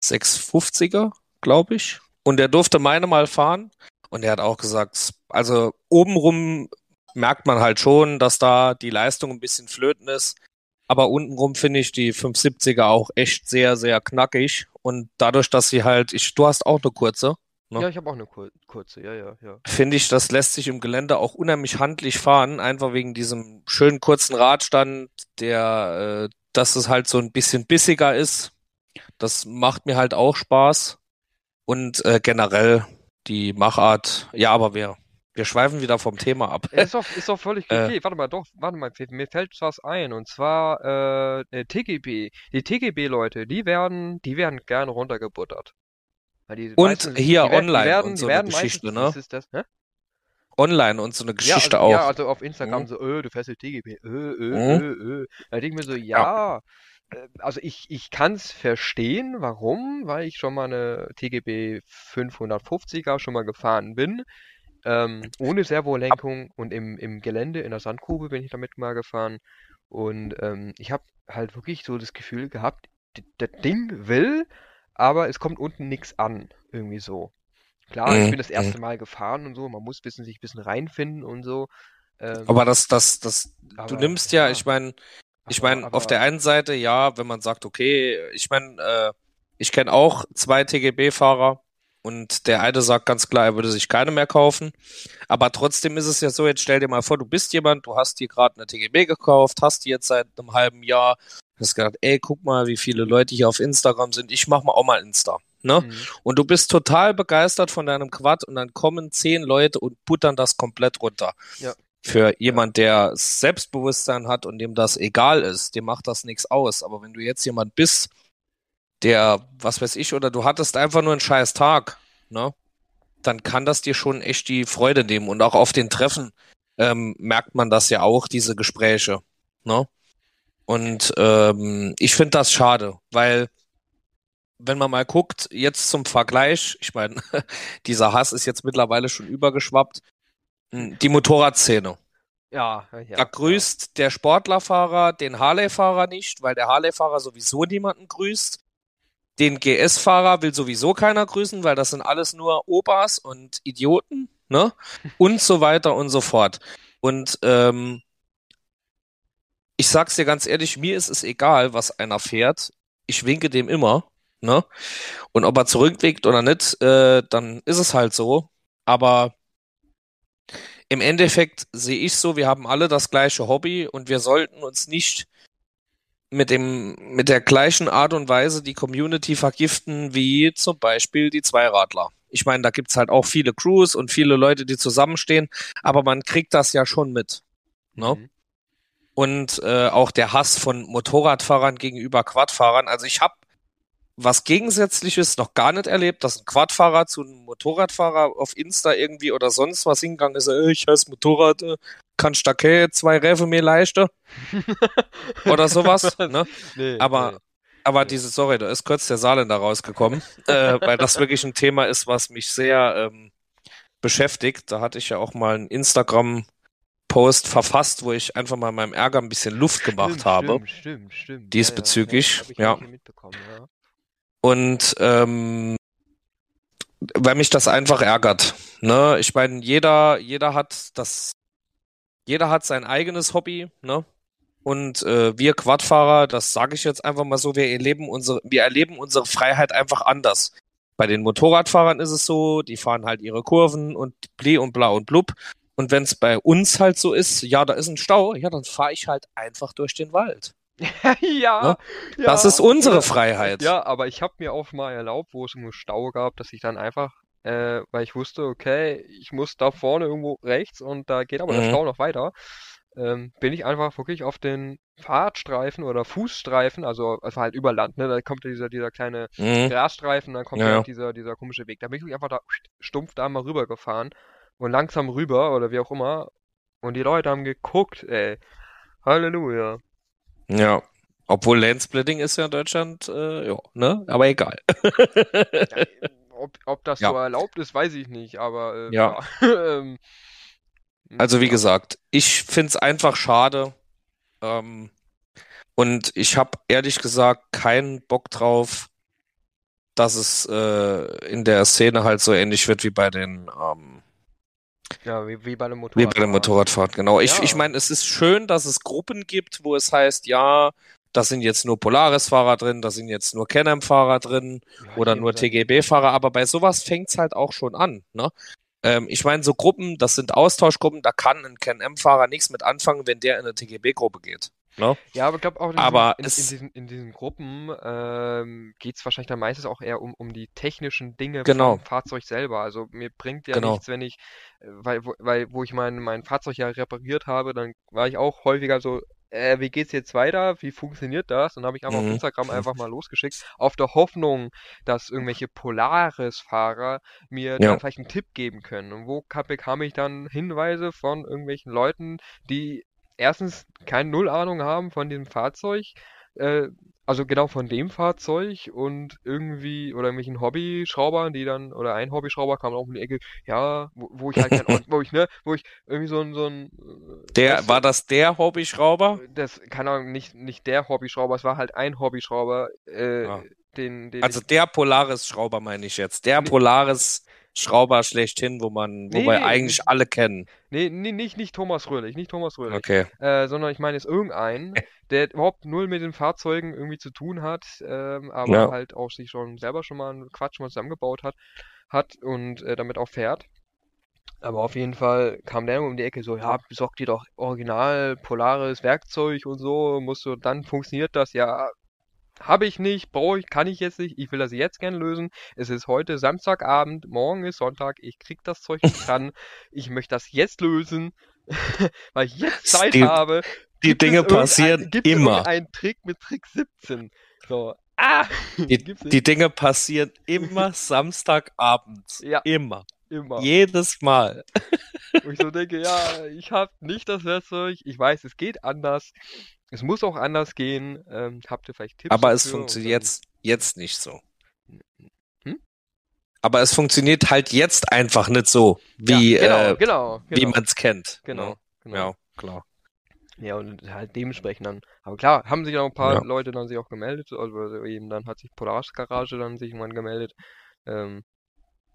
Speaker 1: 650er, glaube ich. Und der durfte meine mal fahren. Und der hat auch gesagt, also obenrum merkt man halt schon, dass da die Leistung ein bisschen flöten ist. Aber untenrum finde ich die 570er auch echt sehr, sehr knackig. Und dadurch, dass sie halt, ich, du hast auch eine kurze, ne?
Speaker 2: Ja, ich habe auch eine kur kurze, ja, ja, ja.
Speaker 1: finde ich, das lässt sich im Gelände auch unheimlich handlich fahren, einfach wegen diesem schönen kurzen Radstand, der, äh, dass es halt so ein bisschen bissiger ist. Das macht mir halt auch Spaß. Und äh, generell die Machart, ja, aber wir, wir schweifen wieder vom Thema ab.
Speaker 2: Ja, ist doch, ist doch völlig
Speaker 1: Äh.
Speaker 2: okay. Warte mal, doch, warte mal, mir fällt was ein. Und zwar äh, äh, TGB. Die TGB-Leute, die werden, die werden gerne runtergebuttert. Die
Speaker 1: Und
Speaker 2: meistens-
Speaker 1: hier
Speaker 2: die
Speaker 1: online
Speaker 2: werden,
Speaker 1: und so eine Geschichte,
Speaker 2: meistens,
Speaker 1: ne?
Speaker 2: Das ist das, hä?
Speaker 1: Online und so eine
Speaker 2: Ja,
Speaker 1: Geschichte
Speaker 2: also, ja,
Speaker 1: auch.
Speaker 2: also auf Instagram
Speaker 1: Mhm.
Speaker 2: so, äh, du fährst mit TGB, äh, äh,
Speaker 1: Mhm.
Speaker 2: äh, äh. Da denke ich mir so, ja, äh, also ich, ich kann es verstehen, warum, weil ich schon mal eine TGB 550er schon mal gefahren bin, ähm, ohne Servolenkung und im, im Gelände in der Sandgrube bin ich damit mal gefahren und ähm, ich habe halt wirklich so das Gefühl gehabt, das Ding will, aber es kommt unten nichts an, irgendwie so. Klar, ich
Speaker 1: Mhm,
Speaker 2: bin das erste Mal gefahren und so, man muss bisschen, sich ein bisschen reinfinden und so. Ähm,
Speaker 1: Aber das, das, das, du nimmst ja,
Speaker 2: ja,
Speaker 1: ich meine, Ich meine, auf der einen Seite, ja, wenn man sagt, okay, ich meine, äh, ich kenne auch zwei TGB-Fahrer und der eine sagt ganz klar, er würde sich keine mehr kaufen. Aber trotzdem ist es ja so, jetzt stell dir mal vor, du bist jemand, du hast dir gerade eine TGB gekauft, hast die jetzt seit einem halben Jahr, hast gedacht, ey, guck mal, wie viele Leute hier auf Instagram sind, ich mach mal auch mal Insta. Ne?
Speaker 2: Mhm.
Speaker 1: Und du bist total begeistert von deinem Quad und dann kommen zehn Leute und buttern das komplett runter.
Speaker 2: Ja.
Speaker 1: Für jemand, der Selbstbewusstsein hat und dem das egal ist, dem macht das nichts aus. Aber wenn du jetzt jemand bist, der, was weiß ich, oder du hattest einfach nur einen scheiß Tag, ne? Dann kann das dir schon echt die Freude nehmen. Und auch auf den Treffen ähm, merkt man das ja auch, diese Gespräche, ne? Und ähm, ich finde das schade, weil wenn man mal guckt, jetzt zum Vergleich, ich meine, dieser Hass ist jetzt mittlerweile schon übergeschwappt, die Motorradszene.
Speaker 2: Ja, ja,
Speaker 1: Da grüßt der Sportlerfahrer den Harley-Fahrer nicht, weil der Harley-Fahrer sowieso niemanden grüßt. Den GS-Fahrer will sowieso keiner grüßen, weil das sind alles nur Opas und Idioten, ne? Und so weiter und so fort. Und ähm, ich sag's dir ganz ehrlich, mir ist es egal, was einer fährt. Ich winke dem immer, ne? Und ob er zurückwinkt oder nicht, äh, dann ist es halt so. Aber im Endeffekt sehe ich so, wir haben alle das gleiche Hobby und wir sollten uns nicht mit dem, mit der gleichen Art und Weise die Community vergiften wie zum Beispiel die Zweiradler. Ich meine, da gibt's halt auch viele Crews und viele Leute, die zusammenstehen, aber man kriegt das ja schon mit. Ne?
Speaker 2: Mhm.
Speaker 1: Und äh, auch der Hass von Motorradfahrern gegenüber Quadfahrern. Also ich habe was Gegensätzliches noch gar nicht erlebt, dass ein Quadfahrer zu einem Motorradfahrer auf Insta irgendwie oder sonst was hingegangen ist, äh, ich heiße Motorrad, äh, kannst du da zwei Reifen mir leisten? Oder sowas, ne?
Speaker 2: Nee,
Speaker 1: Aber,
Speaker 2: nee.
Speaker 1: aber
Speaker 2: Nee.
Speaker 1: diese, sorry, da ist kurz der Saarländer rausgekommen, äh, weil das wirklich ein Thema ist, was mich sehr ähm, beschäftigt. Da hatte ich ja auch mal einen Instagram-Post verfasst, wo ich einfach mal meinem Ärger ein bisschen Luft gemacht
Speaker 2: Stimmt,
Speaker 1: habe.
Speaker 2: Stimmt, stimmt, stimmt.
Speaker 1: Diesbezüglich,
Speaker 2: Ja, ja, ja,
Speaker 1: ja.
Speaker 2: hab ich mitbekommen, ja.
Speaker 1: Und ähm, weil mich das einfach ärgert. Ne? Ich meine, jeder, jeder hat das, jeder hat sein eigenes Hobby, ne? Und äh, wir Quadfahrer, das sage ich jetzt einfach mal so, wir erleben unsere, wir erleben unsere Freiheit einfach anders. Bei den Motorradfahrern ist es so, die fahren halt ihre Kurven und bli und bla und blub. Und wenn es bei uns halt so ist, ja, da ist ein Stau, ja, dann fahre ich halt einfach durch den Wald.
Speaker 2: ja,
Speaker 1: Ne? Das
Speaker 2: ja,
Speaker 1: ist unsere. Freiheit.
Speaker 2: Ja, aber ich habe mir auch mal erlaubt, wo es einen Stau gab, dass ich dann einfach, äh, weil ich wusste, okay, ich muss da vorne irgendwo rechts und da geht aber der
Speaker 1: Mhm.
Speaker 2: Stau noch weiter, ähm, bin ich einfach wirklich auf den Fahrtstreifen oder Fußstreifen, also war halt über Land, ne? Da kommt dieser, dieser kleine
Speaker 1: Mhm.
Speaker 2: Grasstreifen, dann kommt
Speaker 1: Ja,
Speaker 2: ja, dieser, dieser komische Weg. Da bin ich einfach da stumpf da mal rübergefahren und langsam rüber oder wie auch immer. Und die Leute haben geguckt, ey. Halleluja.
Speaker 1: Ja. Obwohl Lanesplitting ist ja in Deutschland, äh, ja, ne? Aber egal.
Speaker 2: Ja, ob, ob das
Speaker 1: Ja.
Speaker 2: so erlaubt ist, weiß ich nicht, aber äh,
Speaker 1: Ja.
Speaker 2: ja. ähm,
Speaker 1: Also wie gesagt, ich find's einfach schade. Ähm, und ich habe ehrlich gesagt keinen Bock drauf, dass es äh, in der Szene halt so ähnlich wird wie bei den ähm,
Speaker 2: Ja, wie, wie bei einem
Speaker 1: wie bei der
Speaker 2: Motorradfahren.
Speaker 1: Motorradfahrt. Genau. Ich,
Speaker 2: Ja.
Speaker 1: ich meine, es ist schön, dass es Gruppen gibt, wo es heißt, ja, da sind jetzt nur Polaris-Fahrer drin, da sind jetzt nur Can-Am-Fahrer drin.
Speaker 2: Ja,
Speaker 1: oder nur TGB-Fahrer, aber bei sowas fängt's halt auch schon an. Ne? Ähm, ich meine, so Gruppen, das sind Austauschgruppen, da kann ein Can-M-Fahrer nichts mit anfangen, wenn der in eine TGB-Gruppe geht. Ne?
Speaker 2: Ja, aber ich glaube auch in,
Speaker 1: Aber
Speaker 2: diesen, in, in, diesen, in diesen Gruppen ähm, geht es wahrscheinlich dann meistens auch eher um, um die technischen Dinge
Speaker 1: Genau.
Speaker 2: vom Fahrzeug selber. Also mir bringt ja
Speaker 1: Genau.
Speaker 2: nichts, wenn ich, äh, weil, wo- weil wo ich mein, mein Fahrzeug ja repariert habe, dann war ich auch häufiger so, äh, wie geht's jetzt weiter? Wie funktioniert das? Und habe ich einfach auf
Speaker 1: Mhm.
Speaker 2: Instagram einfach mal losgeschickt, auf der Hoffnung, dass irgendwelche Polaris-Fahrer mir
Speaker 1: Ja.
Speaker 2: dann vielleicht einen Tipp geben können. Und wo ka- bekam ich dann Hinweise von irgendwelchen Leuten, die erstens keine Null Ahnung haben von dem Fahrzeug, äh, also genau von dem Fahrzeug und irgendwie, oder irgendwelchen Hobbyschraubern, die dann, oder ein Hobbyschrauber kam auch um die Ecke, ja, wo, wo ich halt kein, Ort- wo ich, ne, wo ich irgendwie so ein, so ein, äh,
Speaker 1: Der,
Speaker 2: du,
Speaker 1: war das der Hobbyschrauber?
Speaker 2: das, keine Ahnung, nicht, nicht der Hobbyschrauber, es war halt ein Hobbyschrauber, äh,
Speaker 1: Ah.
Speaker 2: den, den
Speaker 1: Also
Speaker 2: ich,
Speaker 1: der Polaris-Schrauber meine ich jetzt. Der
Speaker 2: Nee.
Speaker 1: Polaris-Schrauber schlechthin, wo man, wo
Speaker 2: Nee,
Speaker 1: wir
Speaker 2: nee,
Speaker 1: eigentlich alle kennen.
Speaker 2: nee, nee, nicht, nicht Thomas Röhlich, nicht Thomas Röhlich.
Speaker 1: Okay.
Speaker 2: äh, sondern ich meine jetzt irgendeinen, der überhaupt null mit den Fahrzeugen irgendwie zu tun hat, ähm, aber
Speaker 1: Ja.
Speaker 2: halt auch sich schon selber schon mal einen Quatsch mal zusammengebaut hat, hat und äh, damit auch fährt. Aber auf jeden Fall kam der um die Ecke so, ja, besorg dir doch original Polaris Werkzeug und so, musst du, dann funktioniert das, ja, habe ich nicht, brauche ich, kann ich jetzt nicht, ich will das jetzt gern lösen. Es ist heute Samstagabend, morgen ist Sonntag, ich krieg das Zeug nicht dran, ich möchte das jetzt lösen, weil ich jetzt Zeit
Speaker 1: Die-
Speaker 2: habe.
Speaker 1: Die
Speaker 2: Gibt
Speaker 1: Dinge passieren
Speaker 2: gibt
Speaker 1: immer.
Speaker 2: irgendeinen Trick mit Trick 17? So, ah!
Speaker 1: Die, die. Dinge passieren immer Samstagabends.
Speaker 2: Ja.
Speaker 1: Immer.
Speaker 2: Immer.
Speaker 1: Jedes Mal.
Speaker 2: Wo ich so denke, ja, ich habe nicht das Werkzeug, ich weiß, es geht anders. Es muss auch anders gehen. Ähm, habt ihr vielleicht Tipps
Speaker 1: Aber es funktioniert jetzt, jetzt nicht so.
Speaker 2: Hm?
Speaker 1: Aber es funktioniert halt jetzt einfach nicht so, wie,
Speaker 2: ja, genau,
Speaker 1: äh,
Speaker 2: genau,
Speaker 1: wie
Speaker 2: genau,
Speaker 1: man es kennt.
Speaker 2: genau,
Speaker 1: ne?
Speaker 2: genau.
Speaker 1: Ja, klar.
Speaker 2: Ja, und halt dementsprechend dann. Aber klar, haben sich auch ein paar
Speaker 1: Ja.
Speaker 2: Leute dann sich auch gemeldet. Also eben dann hat sich Polaris Garage dann sich irgendwann gemeldet. Ähm,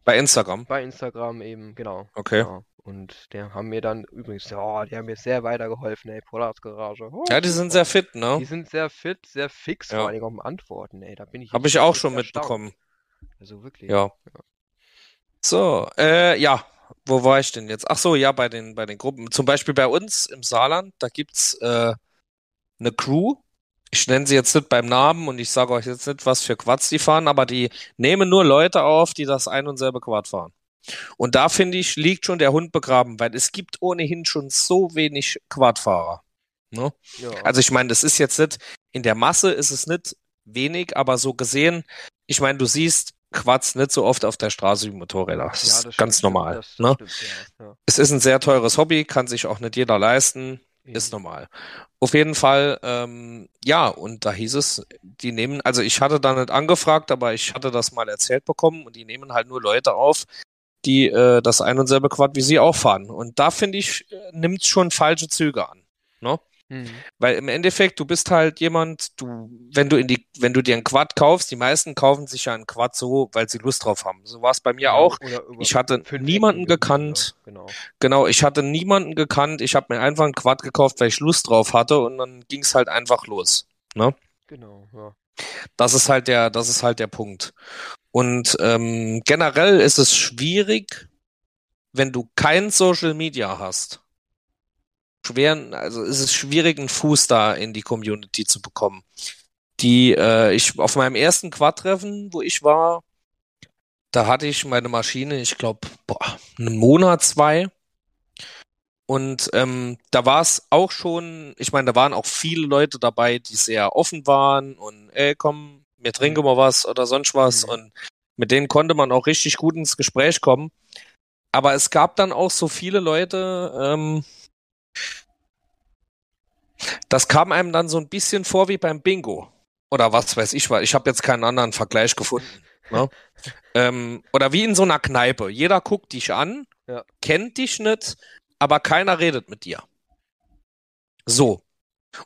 Speaker 1: Bei Instagram.
Speaker 2: bei Instagram eben, genau.
Speaker 1: Okay.
Speaker 2: Ja. Und der haben mir dann übrigens, ja, die haben mir sehr weitergeholfen, ey, Polaris Garage. Oh,
Speaker 1: Ja, die sind sehr fit, ne?
Speaker 2: Die sind sehr fit, sehr fix,
Speaker 1: Ja.
Speaker 2: vor allem auf dem Antworten, ey. Da bin ich
Speaker 1: Habe ich auch schon
Speaker 2: erstaunt.
Speaker 1: mitbekommen.
Speaker 2: Also wirklich.
Speaker 1: Ja. So, äh, ja. Wo war ich denn jetzt? Ach so, ja, bei den, bei den Gruppen. Zum Beispiel bei uns im Saarland, da gibt's äh, eine Crew. Ich nenne sie jetzt nicht beim Namen und ich sage euch jetzt nicht, was für Quads die fahren, aber die nehmen nur Leute auf, die das ein und selbe Quad fahren. Und da finde ich, liegt schon der Hund begraben, weil es gibt ohnehin schon so wenig Quadfahrer. Ne?
Speaker 2: Ja.
Speaker 1: Also ich meine, das ist jetzt nicht, in der Masse ist es nicht wenig, aber so gesehen, ich meine, du siehst Quads nicht so oft auf der Straße wie Motorräder. Das
Speaker 2: Ja,
Speaker 1: ist
Speaker 2: das
Speaker 1: ganz
Speaker 2: stimmt,
Speaker 1: normal.
Speaker 2: Das, das
Speaker 1: ne?
Speaker 2: stimmt, ja.
Speaker 1: Es ist ein sehr teures Hobby, kann sich auch nicht jeder leisten, ist normal. Auf jeden Fall, ähm, ja, und da hieß es, die nehmen, also ich hatte da nicht angefragt, aber ich hatte das mal erzählt bekommen und die nehmen halt nur Leute auf, die äh, das ein und selbe Quad wie sie auch fahren. Und da finde ich, äh, nimmt schon falsche Züge an. Ne?
Speaker 2: Mhm.
Speaker 1: Weil im Endeffekt, du bist halt jemand, du, wenn du in die, wenn du dir ein Quad kaufst, die meisten kaufen sich ja ein Quad so, weil sie Lust drauf haben. So war es bei mir auch.
Speaker 2: Oder über
Speaker 1: Ich hatte niemanden
Speaker 2: irgendwie,
Speaker 1: gekannt.
Speaker 2: Genau.
Speaker 1: Genau, ich hatte niemanden gekannt. Ich habe mir einfach ein Quad gekauft, weil ich Lust drauf hatte und dann ging es halt einfach los. Ne?
Speaker 2: Genau, ja.
Speaker 1: Das ist halt der, das ist halt der Punkt. Und ähm, generell ist es schwierig, wenn du kein Social Media hast. Schwer, also ist es schwierig, einen Fuß da in die Community zu bekommen. Die, äh, ich auf meinem ersten Quad-Treffen, wo ich war, da hatte ich meine Maschine, ich glaube, einen Monat, zwei. Und ähm, da war es auch schon, ich meine, da waren auch viele Leute dabei, die sehr offen waren und ey, komm, wir trinken mal was oder sonst was.
Speaker 2: Mhm.
Speaker 1: Und mit denen konnte man auch richtig gut ins Gespräch kommen. Aber es gab dann auch so viele Leute, ähm, das kam einem dann so ein bisschen vor wie beim Bingo. Oder was weiß ich was. Ich habe jetzt keinen anderen Vergleich gefunden. Ne? ähm, oder wie in so einer Kneipe. Jeder guckt dich an,
Speaker 2: Ja.
Speaker 1: kennt dich nicht, aber keiner redet mit dir. So.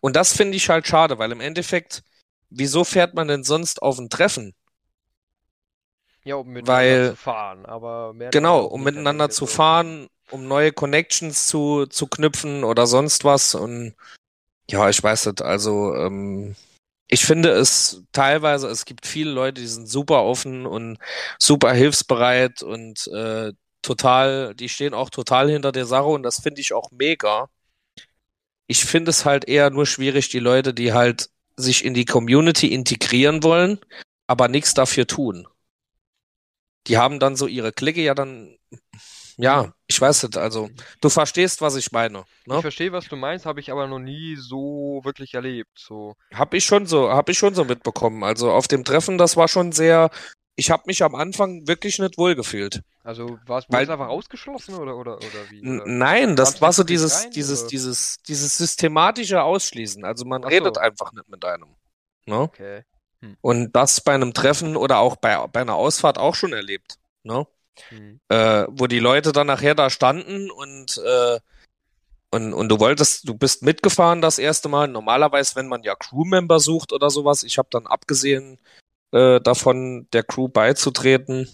Speaker 1: Und das finde ich halt schade, weil im Endeffekt, wieso fährt man denn sonst auf ein Treffen?
Speaker 2: Ja, um miteinander
Speaker 1: Weil-
Speaker 2: zu fahren, aber mehr
Speaker 1: Genau, um miteinander
Speaker 2: der
Speaker 1: zu fahren, um neue Connections zu, zu knüpfen oder sonst was. Und ja, ich weiß nicht, also ähm, ich finde es teilweise, es gibt viele Leute, die sind super offen und super hilfsbereit und äh, total, die stehen auch total hinter der Sache und das finde ich auch mega. Ich finde es halt eher nur schwierig, die Leute, die halt sich in die Community integrieren wollen, aber nichts dafür tun. Die haben dann so ihre Clique ja dann, ja, ich weiß nicht, also du verstehst, was ich meine.
Speaker 2: Ich
Speaker 1: Ne?
Speaker 2: verstehe, was du meinst, habe ich aber noch nie so wirklich erlebt. So.
Speaker 1: Hab ich schon so, hab ich schon so mitbekommen. Also auf dem Treffen, das war schon sehr, ich habe mich am Anfang wirklich nicht wohlgefühlt.
Speaker 2: Also war es einfach ausgeschlossen oder oder oder wie? Oder?
Speaker 1: Nein, das war so dieses,
Speaker 2: rein,
Speaker 1: dieses,
Speaker 2: oder?
Speaker 1: dieses, dieses systematische Ausschließen. Also man
Speaker 2: Ach
Speaker 1: redet
Speaker 2: so.
Speaker 1: einfach nicht mit einem. Ne?
Speaker 2: Okay.
Speaker 1: Und das bei einem Treffen oder auch bei, bei einer Ausfahrt auch schon erlebt. Ne?
Speaker 2: Hm.
Speaker 1: äh, wo die Leute dann nachher da standen und, äh, und, und du wolltest, du bist mitgefahren das erste Mal. Normalerweise, wenn man ja Crewmember sucht oder sowas, ich habe dann abgesehen äh, davon, der Crew beizutreten,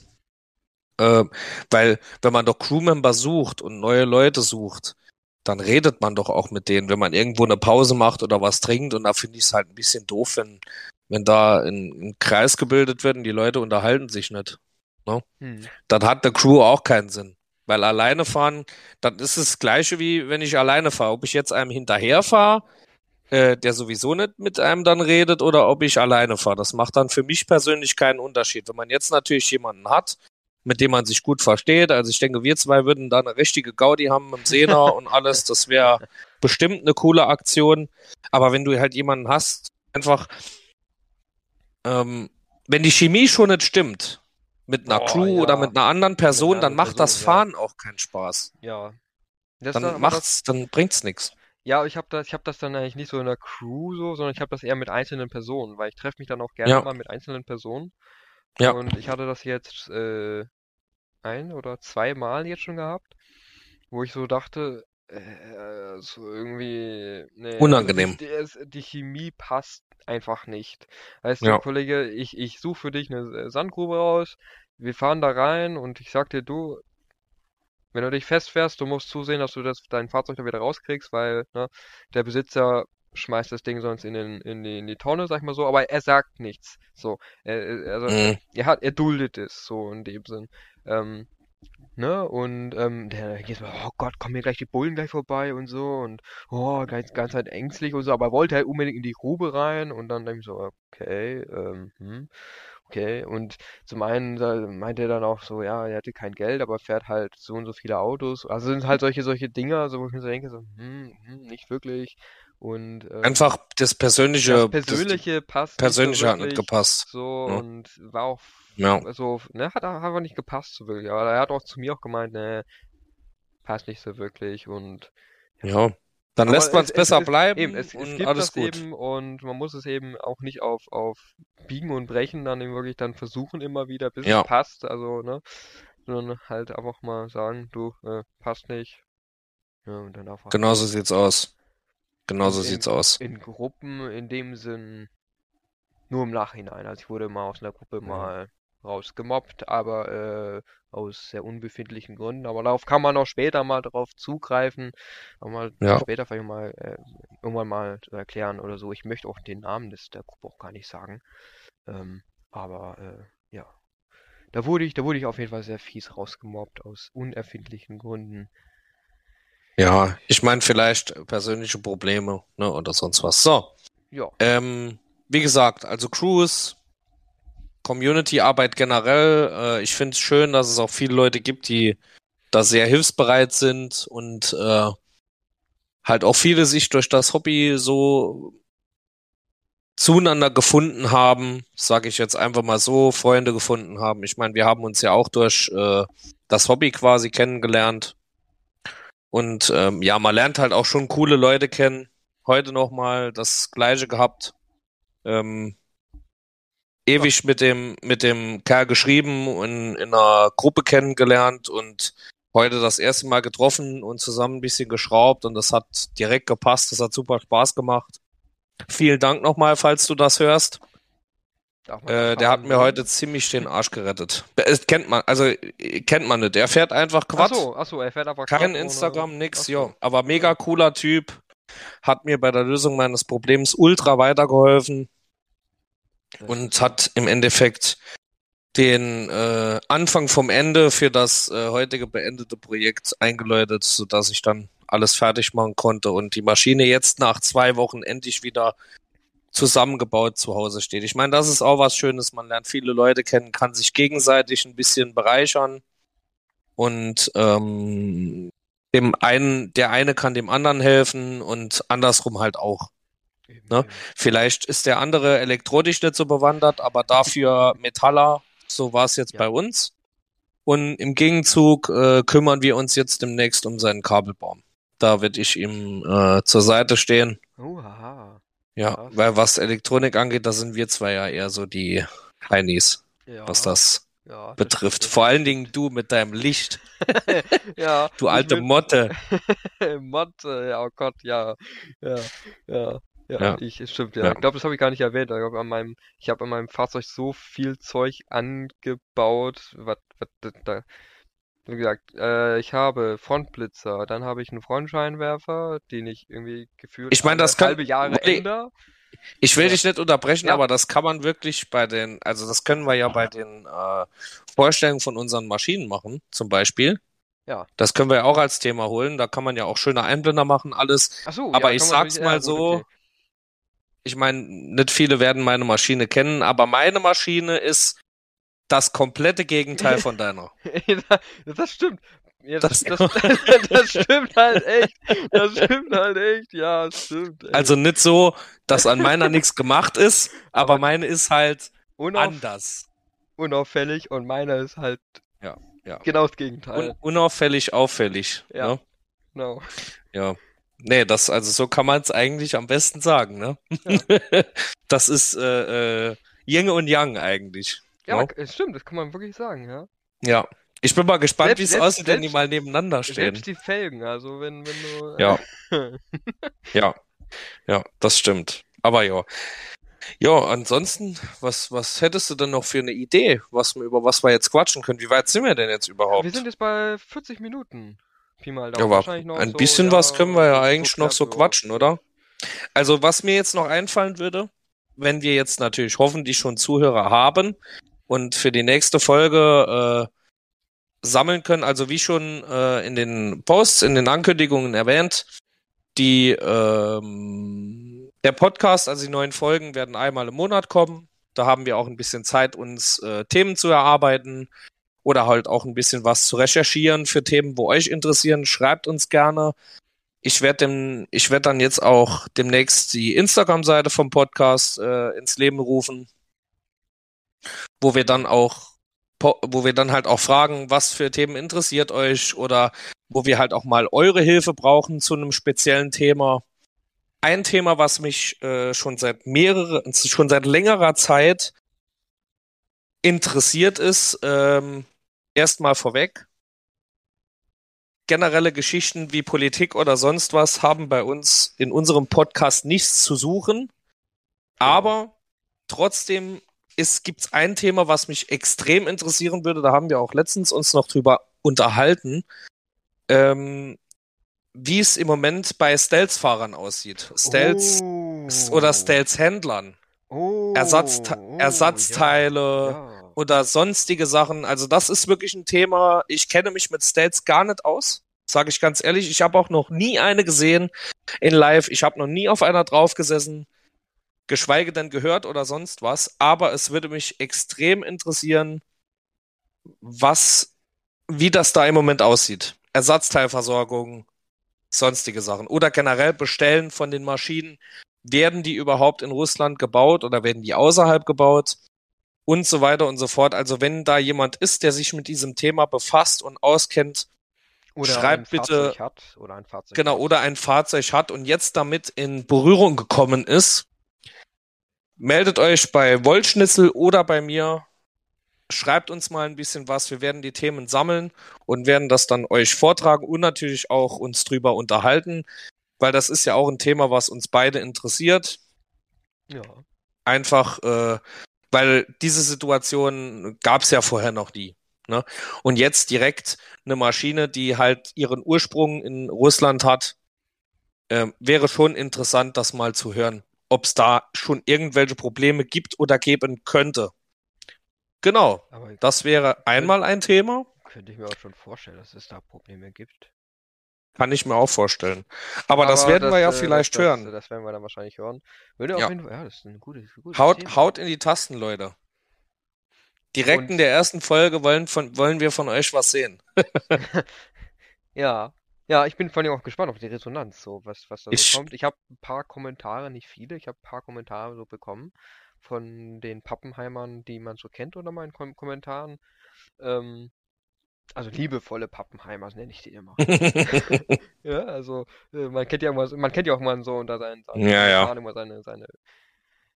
Speaker 1: äh, weil wenn man doch Crewmember sucht und neue Leute sucht, dann redet man doch auch mit denen, wenn man irgendwo eine Pause macht oder was trinkt. Und da finde ich es halt ein bisschen doof, wenn, wenn da ein, Kreis gebildet wird und die Leute unterhalten sich nicht
Speaker 2: Hm.
Speaker 1: dann hat eine Crew auch keinen Sinn. Weil alleine fahren, dann ist es das gleiche wie wenn ich alleine fahre. Ob ich jetzt einem hinterher fahre, äh, der sowieso nicht mit einem dann redet, oder ob ich alleine fahre. Das macht dann für mich persönlich keinen Unterschied. Wenn man jetzt natürlich jemanden hat, mit dem man sich gut versteht, also ich denke, wir zwei würden da eine richtige Gaudi haben im Sena und alles, das wäre bestimmt eine coole Aktion. Aber wenn du halt jemanden hast, einfach, ähm, wenn die Chemie schon nicht stimmt, mit einer
Speaker 2: Boah,
Speaker 1: Crew
Speaker 2: ja.
Speaker 1: oder mit einer anderen Person,
Speaker 2: einer
Speaker 1: dann macht das
Speaker 2: Person, ja.
Speaker 1: Fahren auch keinen Spaß.
Speaker 2: Ja. Das
Speaker 1: Dann
Speaker 2: aber das-
Speaker 1: macht's, dann bringt's nichts.
Speaker 2: Ja, ich habe das, ich habe das dann eigentlich nicht so in der Crew so, sondern ich habe das eher mit einzelnen Personen, weil ich treffe mich dann auch gerne
Speaker 1: Ja.
Speaker 2: mal mit einzelnen Personen.
Speaker 1: Ja.
Speaker 2: Und ich hatte das jetzt äh, ein oder zweimal jetzt schon gehabt, wo ich so dachte, äh, so irgendwie, nee,
Speaker 1: Unangenehm.
Speaker 2: Also die, die, Chemie passt einfach nicht. Weißt du,
Speaker 1: Ja.
Speaker 2: Kollege, ich, ich suche für dich eine Sandgrube raus, wir fahren da rein und ich sag dir, du, wenn du dich festfährst, du musst zusehen, dass du das, dein Fahrzeug da wieder rauskriegst, weil ne, der Besitzer schmeißt das Ding sonst in, den, in, die, in die Tonne, sag ich mal so, aber er sagt nichts. So, er, also
Speaker 1: Mhm.
Speaker 2: er hat, er duldet es, so in dem Sinn. Ähm, ne, und ähm, der geht so, oh Gott, kommen hier gleich die Bullen gleich vorbei und so und oh, ganz, ganz halt ängstlich und so, aber er wollte halt unbedingt in die Grube rein und dann denke ich so, okay, ähm, hm, okay. Und zum einen meinte er dann auch so, ja, er hatte kein Geld, aber fährt halt so und so viele Autos. Also sind halt solche, solche Dinger, so wo ich mir so denke, so, hm, hm, nicht wirklich. Und ähm,
Speaker 1: Einfach das persönliche,
Speaker 2: das Persönliche passt nicht so
Speaker 1: persönliche hat nicht gepasst.
Speaker 2: so
Speaker 1: Ja.
Speaker 2: und war auch
Speaker 1: Ja.
Speaker 2: so, ne, hat einfach nicht gepasst so wirklich. Aber er hat auch zu mir auch gemeint, ne, passt nicht so wirklich und
Speaker 1: Ja. Dann
Speaker 2: aber
Speaker 1: lässt man es
Speaker 2: es-
Speaker 1: besser
Speaker 2: es-
Speaker 1: bleiben
Speaker 2: eben, es, es
Speaker 1: und
Speaker 2: gibt
Speaker 1: alles gut.
Speaker 2: eben und man muss es eben auch nicht auf, auf Biegen und Brechen dann eben wirklich dann versuchen immer wieder, bis
Speaker 1: Ja.
Speaker 2: es passt, also, ne, sondern halt einfach mal sagen, du, äh, passt nicht. Ja, und dann einfach
Speaker 1: Genau so sieht's aus. Genau so
Speaker 2: in,
Speaker 1: sieht's aus.
Speaker 2: in Gruppen in dem Sinn nur im Nachhinein. Also ich wurde mal aus einer Gruppe
Speaker 1: Ja.
Speaker 2: mal rausgemobbt, aber äh, aus sehr unbefindlichen Gründen. Aber darauf kann man auch später mal drauf zugreifen, mal
Speaker 1: Ja.
Speaker 2: später vielleicht mal äh, irgendwann mal zu erklären oder so. Ich möchte auch den Namen des der Gruppe auch gar nicht sagen. Ähm, aber äh, ja. Da wurde ich, da wurde ich auf jeden Fall sehr fies rausgemobbt aus unerfindlichen Gründen.
Speaker 1: Ja, ich meine vielleicht persönliche Probleme, ne, oder sonst was. So,
Speaker 2: Ja.
Speaker 1: ähm, wie gesagt, also Cruise, Community-Arbeit generell, äh, ich finde es schön, dass es auch viele Leute gibt, die da sehr hilfsbereit sind und äh, halt auch viele sich durch das Hobby so zueinander gefunden haben, sage ich jetzt einfach mal so, Freunde gefunden haben. Ich meine, wir haben uns ja auch durch äh, das Hobby quasi kennengelernt. Und ähm, ja, man lernt halt auch schon coole Leute kennen. Heute nochmal das gleiche gehabt. Ähm, ewig mit dem, mit dem Kerl geschrieben und in einer Gruppe kennengelernt und heute das erste Mal getroffen und zusammen ein bisschen geschraubt und das hat direkt gepasst. Das hat super Spaß gemacht. Vielen Dank nochmal, falls du das hörst. Äh, der hat mir heute ziemlich den Arsch gerettet. Das kennt man, also kennt man nicht. Er fährt einfach Quad.
Speaker 2: Achso, achso, er fährt einfach
Speaker 1: Quad. Kein Instagram, ohne... nix, jo. Aber mega cooler Typ. Hat mir bei der Lösung meines Problems ultra weitergeholfen. Und hat im Endeffekt den äh, Anfang vom Ende für das äh, heutige beendete Projekt eingeläutet, sodass ich dann alles fertig machen konnte und die Maschine jetzt nach zwei Wochen endlich wieder zusammengebaut zu Hause steht. Ich meine, das ist auch was Schönes. Man lernt viele Leute kennen, kann sich gegenseitig ein bisschen bereichern und ähm, dem einen, der eine kann dem anderen helfen und andersrum halt auch. Ne? Vielleicht ist der andere elektronisch nicht so bewandert, aber dafür Metaller. So war es jetzt ja. bei uns. Und im Gegenzug äh, kümmern wir uns jetzt demnächst um seinen Kabelbaum. Da werde ich ihm äh, zur Seite stehen.
Speaker 2: Uhaha.
Speaker 1: Ja, Krass. weil was Elektronik angeht, da sind wir zwei ja eher so die Heinis, ja. was das ja, betrifft. Vor allen Dingen du mit deinem Licht.
Speaker 2: ja.
Speaker 1: Du alte Motte.
Speaker 2: Motte, ja, oh Gott, ja. Ja, ja. Ja, ja. ich stimmt, ja. ja. Ich glaube, das habe ich gar nicht erwähnt. Ich habe an meinem, ich habe an meinem Fahrzeug so viel Zeug angebaut, was, was da, wie gesagt, äh, ich habe Frontblitzer, dann habe ich einen Frontscheinwerfer, den ich irgendwie gefühlt
Speaker 1: ich meine, das kann,
Speaker 2: halbe Jahre ändere.
Speaker 1: Ich will ja. dich nicht unterbrechen, ja. aber das kann man wirklich bei den, also das können wir ja bei den äh, Vorstellungen von unseren Maschinen machen, zum Beispiel.
Speaker 2: Ja.
Speaker 1: Das können wir ja auch als Thema holen. Da kann man ja auch schöne Einblender machen, alles.
Speaker 2: Ach so,
Speaker 1: aber
Speaker 2: ja,
Speaker 1: ich sag's mal so, okay ich meine, nicht viele werden meine Maschine kennen, aber meine Maschine ist das komplette Gegenteil von deiner.
Speaker 2: das stimmt. Ja, das, das, das, stimmt halt echt. Das stimmt halt echt. Ja, das stimmt.
Speaker 1: Echt. Also nicht so, dass an meiner nichts gemacht ist, aber, meine ist halt unauf anders.
Speaker 2: Unauffällig und meine ist halt
Speaker 1: ja, ja.
Speaker 2: genau das Gegenteil.
Speaker 1: Un unauffällig, auffällig.
Speaker 2: Ja.
Speaker 1: Ne?
Speaker 2: Genau.
Speaker 1: Ja. Nee, das, also so kann man es eigentlich am besten sagen, ne? Ja. das ist äh, äh, Yin und Yang eigentlich.
Speaker 2: Ja, no? Stimmt, das kann man wirklich sagen, ja.
Speaker 1: Ja. Ich bin mal gespannt, wie es aussieht, wenn die mal nebeneinander stehen.
Speaker 2: Selbst die Felgen, also wenn, wenn du.
Speaker 1: Äh, ja. ja. Ja, das stimmt. Aber ja. Ja, ansonsten, was, was hättest du denn noch für eine Idee, was, über was wir jetzt quatschen können? Wie weit sind wir denn jetzt überhaupt?
Speaker 2: Wir sind jetzt bei 40 Minuten.
Speaker 1: Pi mal Daumen. Ja, aber ein so, bisschen was können wir ja eigentlich noch so quatschen, oder? Also, was mir jetzt noch einfallen würde, wenn wir jetzt natürlich hoffentlich schon Zuhörer haben und für die nächste Folge äh, sammeln können, also wie schon äh, in den Posts, in den Ankündigungen erwähnt, die ähm, der Podcast, also die neuen Folgen werden einmal im Monat kommen. Da haben wir auch ein bisschen Zeit, uns äh, Themen zu erarbeiten, oder halt auch ein bisschen was zu recherchieren für Themen, wo euch interessieren, schreibt uns gerne. Ich werde werde dann jetzt auch demnächst die Instagram-Seite vom Podcast äh, ins Leben rufen, wo wir dann auch, wo wir dann halt auch fragen, was für Themen interessiert euch oder wo wir halt auch mal eure Hilfe brauchen zu einem speziellen Thema. Ein Thema, was mich äh, schon seit mehrere, schon seit längerer Zeit interessiert ist, ähm, erstmal vorweg. Generelle Geschichten wie Politik oder sonst was haben bei uns in unserem Podcast nichts zu suchen. Aber trotzdem gibt es ein Thema, was mich extrem interessieren würde. Da haben wir auch letztens uns noch drüber unterhalten. Ähm, wie es im Moment bei Stealth-Fahrern aussieht. Stealth oh. oder Stealth-Händlern.
Speaker 2: Oh.
Speaker 1: Ersatzte oh, Ersatzteile, ja. Ja oder sonstige Sachen. Also das ist wirklich ein Thema. Ich kenne mich mit Stats gar nicht aus. Sage ich ganz ehrlich. Ich habe auch noch nie eine gesehen in Live. Ich habe noch nie auf einer draufgesessen, geschweige denn gehört oder sonst was. Aber es würde mich extrem interessieren, was, wie das da im Moment aussieht. Ersatzteilversorgung, sonstige Sachen. Oder generell bestellen von den Maschinen. Werden die überhaupt in Russland gebaut oder werden die außerhalb gebaut? Und so weiter und so fort. Also wenn da jemand ist, der sich mit diesem Thema befasst und auskennt,
Speaker 2: Oder
Speaker 1: Schreibt
Speaker 2: ein
Speaker 1: bitte-
Speaker 2: Fahrzeug hat oder ein Fahrzeug
Speaker 1: genau,
Speaker 2: hat.
Speaker 1: oder ein Fahrzeug hat und jetzt damit in Berührung gekommen ist, meldet euch bei Wollschnitzel oder bei mir. Schreibt uns mal ein bisschen was. Wir werden die Themen sammeln und werden das dann euch vortragen und natürlich auch uns drüber unterhalten, weil das ist ja auch ein Thema, was uns beide interessiert.
Speaker 2: Ja.
Speaker 1: Einfach, äh, weil diese Situation gab es ja vorher noch nie. Ne? Und jetzt direkt eine Maschine, die halt ihren Ursprung in Russland hat, äh, wäre schon interessant, das mal zu hören, ob es da schon irgendwelche Probleme gibt oder geben könnte. Genau,
Speaker 2: Aber
Speaker 1: das wäre einmal ein Thema,
Speaker 2: könnte ich mir auch schon vorstellen, dass es da Probleme gibt.
Speaker 1: Kann ich mir auch vorstellen. Aber, das werden wir ja
Speaker 2: äh,
Speaker 1: vielleicht
Speaker 2: das,
Speaker 1: hören.
Speaker 2: Das, das werden wir dann wahrscheinlich hören. Würde
Speaker 1: Ja.
Speaker 2: auf jeden Fall, ja, das ist ein gutes, gutes
Speaker 1: Haut,
Speaker 2: Thema.
Speaker 1: haut in die Tasten, Leute. Direkt
Speaker 2: Und-
Speaker 1: in der ersten Folge wollen, von, wollen wir von euch was sehen.
Speaker 2: Ja. Ja, ich bin vor allem auch gespannt auf die Resonanz, so was, was da
Speaker 1: Ich-
Speaker 2: so kommt. Ich habe ein paar Kommentare, nicht viele, ich habe ein paar Kommentare so bekommen von den Pappenheimern, die man so kennt unter meinen Kom Kommentaren. Ähm, also liebevolle Pappenheimer nenne ich die immer. Ja, also äh, man kennt ja immer, man kennt ja auch mal so unter seinen, seinen
Speaker 1: Ja, ja.
Speaker 2: Immer seine, seine,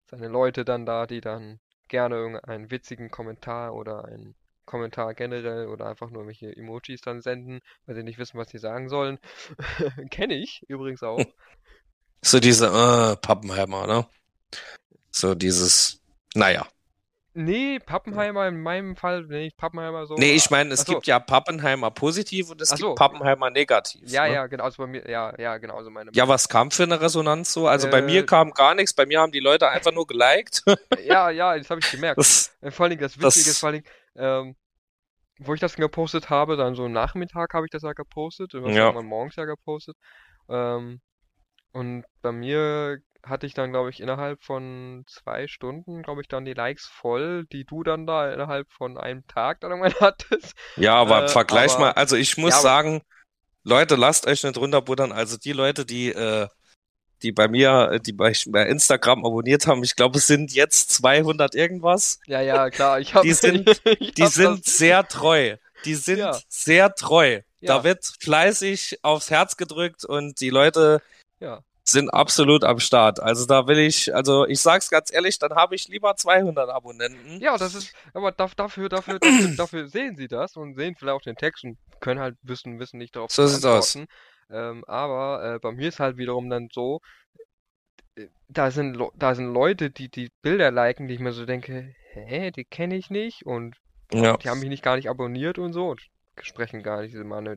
Speaker 2: seine Leute dann da, die dann gerne irgendeinen witzigen Kommentar oder einen Kommentar generell oder einfach nur irgendwelche Emojis dann senden, weil sie nicht wissen, was sie sagen sollen. Kenne ich übrigens auch.
Speaker 1: So diese äh, Pappenheimer, ne? So dieses, naja.
Speaker 2: Nee, Pappenheimer in meinem Fall, nee, Pappenheimer so.
Speaker 1: Nee, ich meine, es
Speaker 2: ach so.
Speaker 1: gibt ja Pappenheimer positiv und es
Speaker 2: Ach
Speaker 1: gibt
Speaker 2: so.
Speaker 1: Pappenheimer negativ.
Speaker 2: Ja,
Speaker 1: ne?
Speaker 2: ja, genau, also bei mir, ja, ja, genau, also meine.
Speaker 1: Ja, was kam für eine Resonanz so? Also bei
Speaker 2: Äh,
Speaker 1: mir kam gar nichts, bei mir haben die Leute einfach nur geliked.
Speaker 2: Ja, ja, das habe ich gemerkt.
Speaker 1: Das,
Speaker 2: Äh, Vor Dingen das Witzige ist vor allen Dingen, ähm, wo ich das gepostet habe, dann so Nachmittag habe ich das ja gepostet, und
Speaker 1: Ja.
Speaker 2: morgens ja gepostet. Ähm, und bei mir hatte ich dann, glaube ich, innerhalb von zwei Stunden, glaube ich, dann die Likes voll, die du dann da innerhalb von einem Tag dann irgendwann hattest.
Speaker 1: ja, aber
Speaker 2: Äh,
Speaker 1: vergleich
Speaker 2: aber-
Speaker 1: mal, also ich muss
Speaker 2: Ja,
Speaker 1: sagen, Leute, lasst euch nicht runterbuttern. Also die Leute, die, äh, die bei mir, äh, die bei, bei Instagram abonniert haben, ich glaube, es sind jetzt 200 irgendwas.
Speaker 2: Ja, ja, klar, ich habe
Speaker 1: Die sind- Die
Speaker 2: hab
Speaker 1: sind
Speaker 2: das,
Speaker 1: sehr treu. Die sind
Speaker 2: Ja.
Speaker 1: sehr treu. Da
Speaker 2: Ja.
Speaker 1: wird fleißig aufs Herz gedrückt und die Leute
Speaker 2: ja.
Speaker 1: Sind absolut am Start. Also da will ich, also ich sag's ganz ehrlich, dann habe ich lieber 200 Abonnenten.
Speaker 2: Ja, das ist, aber da- dafür, dafür, dafür, dafür sehen sie das und sehen vielleicht auch den Text und können halt wissen, wissen nicht darauf
Speaker 1: So sieht's aus.
Speaker 2: Ähm, aber äh, bei mir ist halt wiederum dann so, äh, da sind, da sind Leute, die die Bilder liken, die ich mir so denke, hä, die kenne ich nicht und
Speaker 1: Ja.
Speaker 2: die haben mich nicht gar nicht abonniert und so und sprechen gar nicht,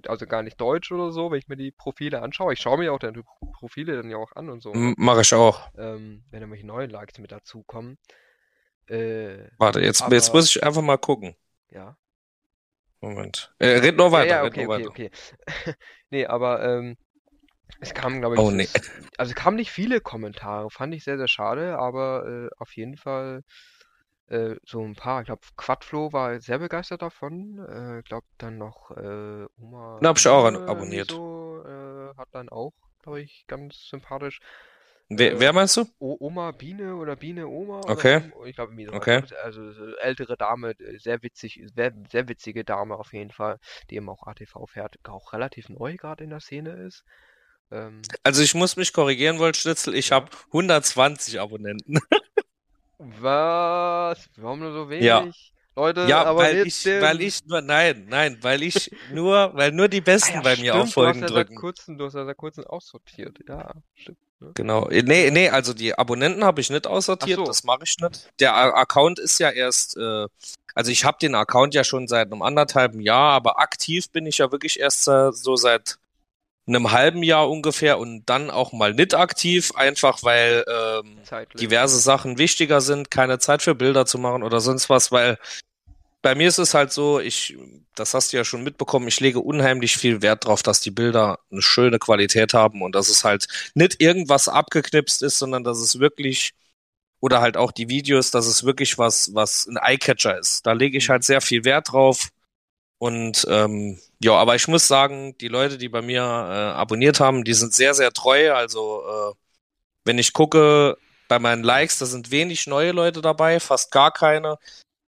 Speaker 2: also gar nicht Deutsch oder so, wenn ich mir die Profile anschaue. Ich schaue mir auch die Profile dann ja auch an und so,
Speaker 1: M- Mach ich auch.
Speaker 2: ähm, wenn irgendwelche neuen Likes mit dazukommen. Äh,
Speaker 1: Warte, jetzt,
Speaker 2: Aber-
Speaker 1: jetzt muss ich einfach mal gucken.
Speaker 2: ja.
Speaker 1: Moment. Äh, red nur weiter,
Speaker 2: Ja, ja,
Speaker 1: red
Speaker 2: okay,
Speaker 1: nur
Speaker 2: okay,
Speaker 1: weiter.
Speaker 2: okay. Nee, aber ähm, es kamen, glaube ich,
Speaker 1: Oh, nee.
Speaker 2: also es kamen nicht viele Kommentare, fand ich sehr, sehr schade, aber äh, auf jeden Fall äh, so ein paar. Ich glaube, Quadflo war sehr begeistert davon. Äh, ich glaube, dann noch äh, Oma
Speaker 1: Den hab ich auch abonniert.
Speaker 2: So, äh, hat dann auch, glaube ich, ganz sympathisch.
Speaker 1: Wer,
Speaker 2: Äh,
Speaker 1: wer meinst du?
Speaker 2: O Oma Biene oder Biene Oma oder
Speaker 1: Okay.
Speaker 2: so. Ich glaube.
Speaker 1: Okay.
Speaker 2: Also so ältere Dame, äh, sehr witzig, sehr, sehr witzige Dame auf jeden Fall, die eben auch ATV fährt, auch relativ neu gerade in der Szene ist. Ähm,
Speaker 1: Also ich muss mich korrigieren, Wollschnitzel. Ich
Speaker 2: Ja.
Speaker 1: habe 120 Abonnenten.
Speaker 2: was? Warum nur so wenig?
Speaker 1: Ja.
Speaker 2: Leute,
Speaker 1: Ja,
Speaker 2: aber
Speaker 1: weil ich,
Speaker 2: den-
Speaker 1: weil ich nur, nein, nein, weil ich nur, weil nur die
Speaker 2: Ah
Speaker 1: Besten
Speaker 2: ja,
Speaker 1: bei mir
Speaker 2: stimmt,
Speaker 1: auf Folgen
Speaker 2: du hast ja
Speaker 1: drücken.
Speaker 2: seit kurzem, du hast ja seit kurzem aussortiert. Ja, stimmt. Ne?
Speaker 1: Genau. Äh, Nee, nee, also die Abonnenten habe ich nicht aussortiert,
Speaker 2: so.
Speaker 1: das mache ich nicht. Der Account ist ja erst, äh, also ich habe den Account ja schon seit einem anderthalben Jahr, aber aktiv bin ich ja wirklich erst äh, so seit einem halben Jahr ungefähr und dann auch mal nicht aktiv, einfach weil ähm,
Speaker 2: Zeitlich.
Speaker 1: diverse Sachen wichtiger sind, keine Zeit für Bilder zu machen oder sonst was, weil bei mir ist es halt so, ich, das hast du ja schon mitbekommen, ich lege unheimlich viel Wert drauf, dass die Bilder eine schöne Qualität haben und dass es halt nicht irgendwas abgeknipst ist, sondern dass es wirklich, oder halt auch die Videos, dass es wirklich was, was ein Eyecatcher ist. Da lege ich
Speaker 2: Mhm.
Speaker 1: halt sehr viel Wert drauf. Und ähm, ja, aber ich muss sagen, die Leute, die bei mir äh, abonniert haben, die sind sehr, sehr treu. Also äh, wenn ich gucke bei meinen Likes, da sind wenig neue Leute dabei, fast gar keine.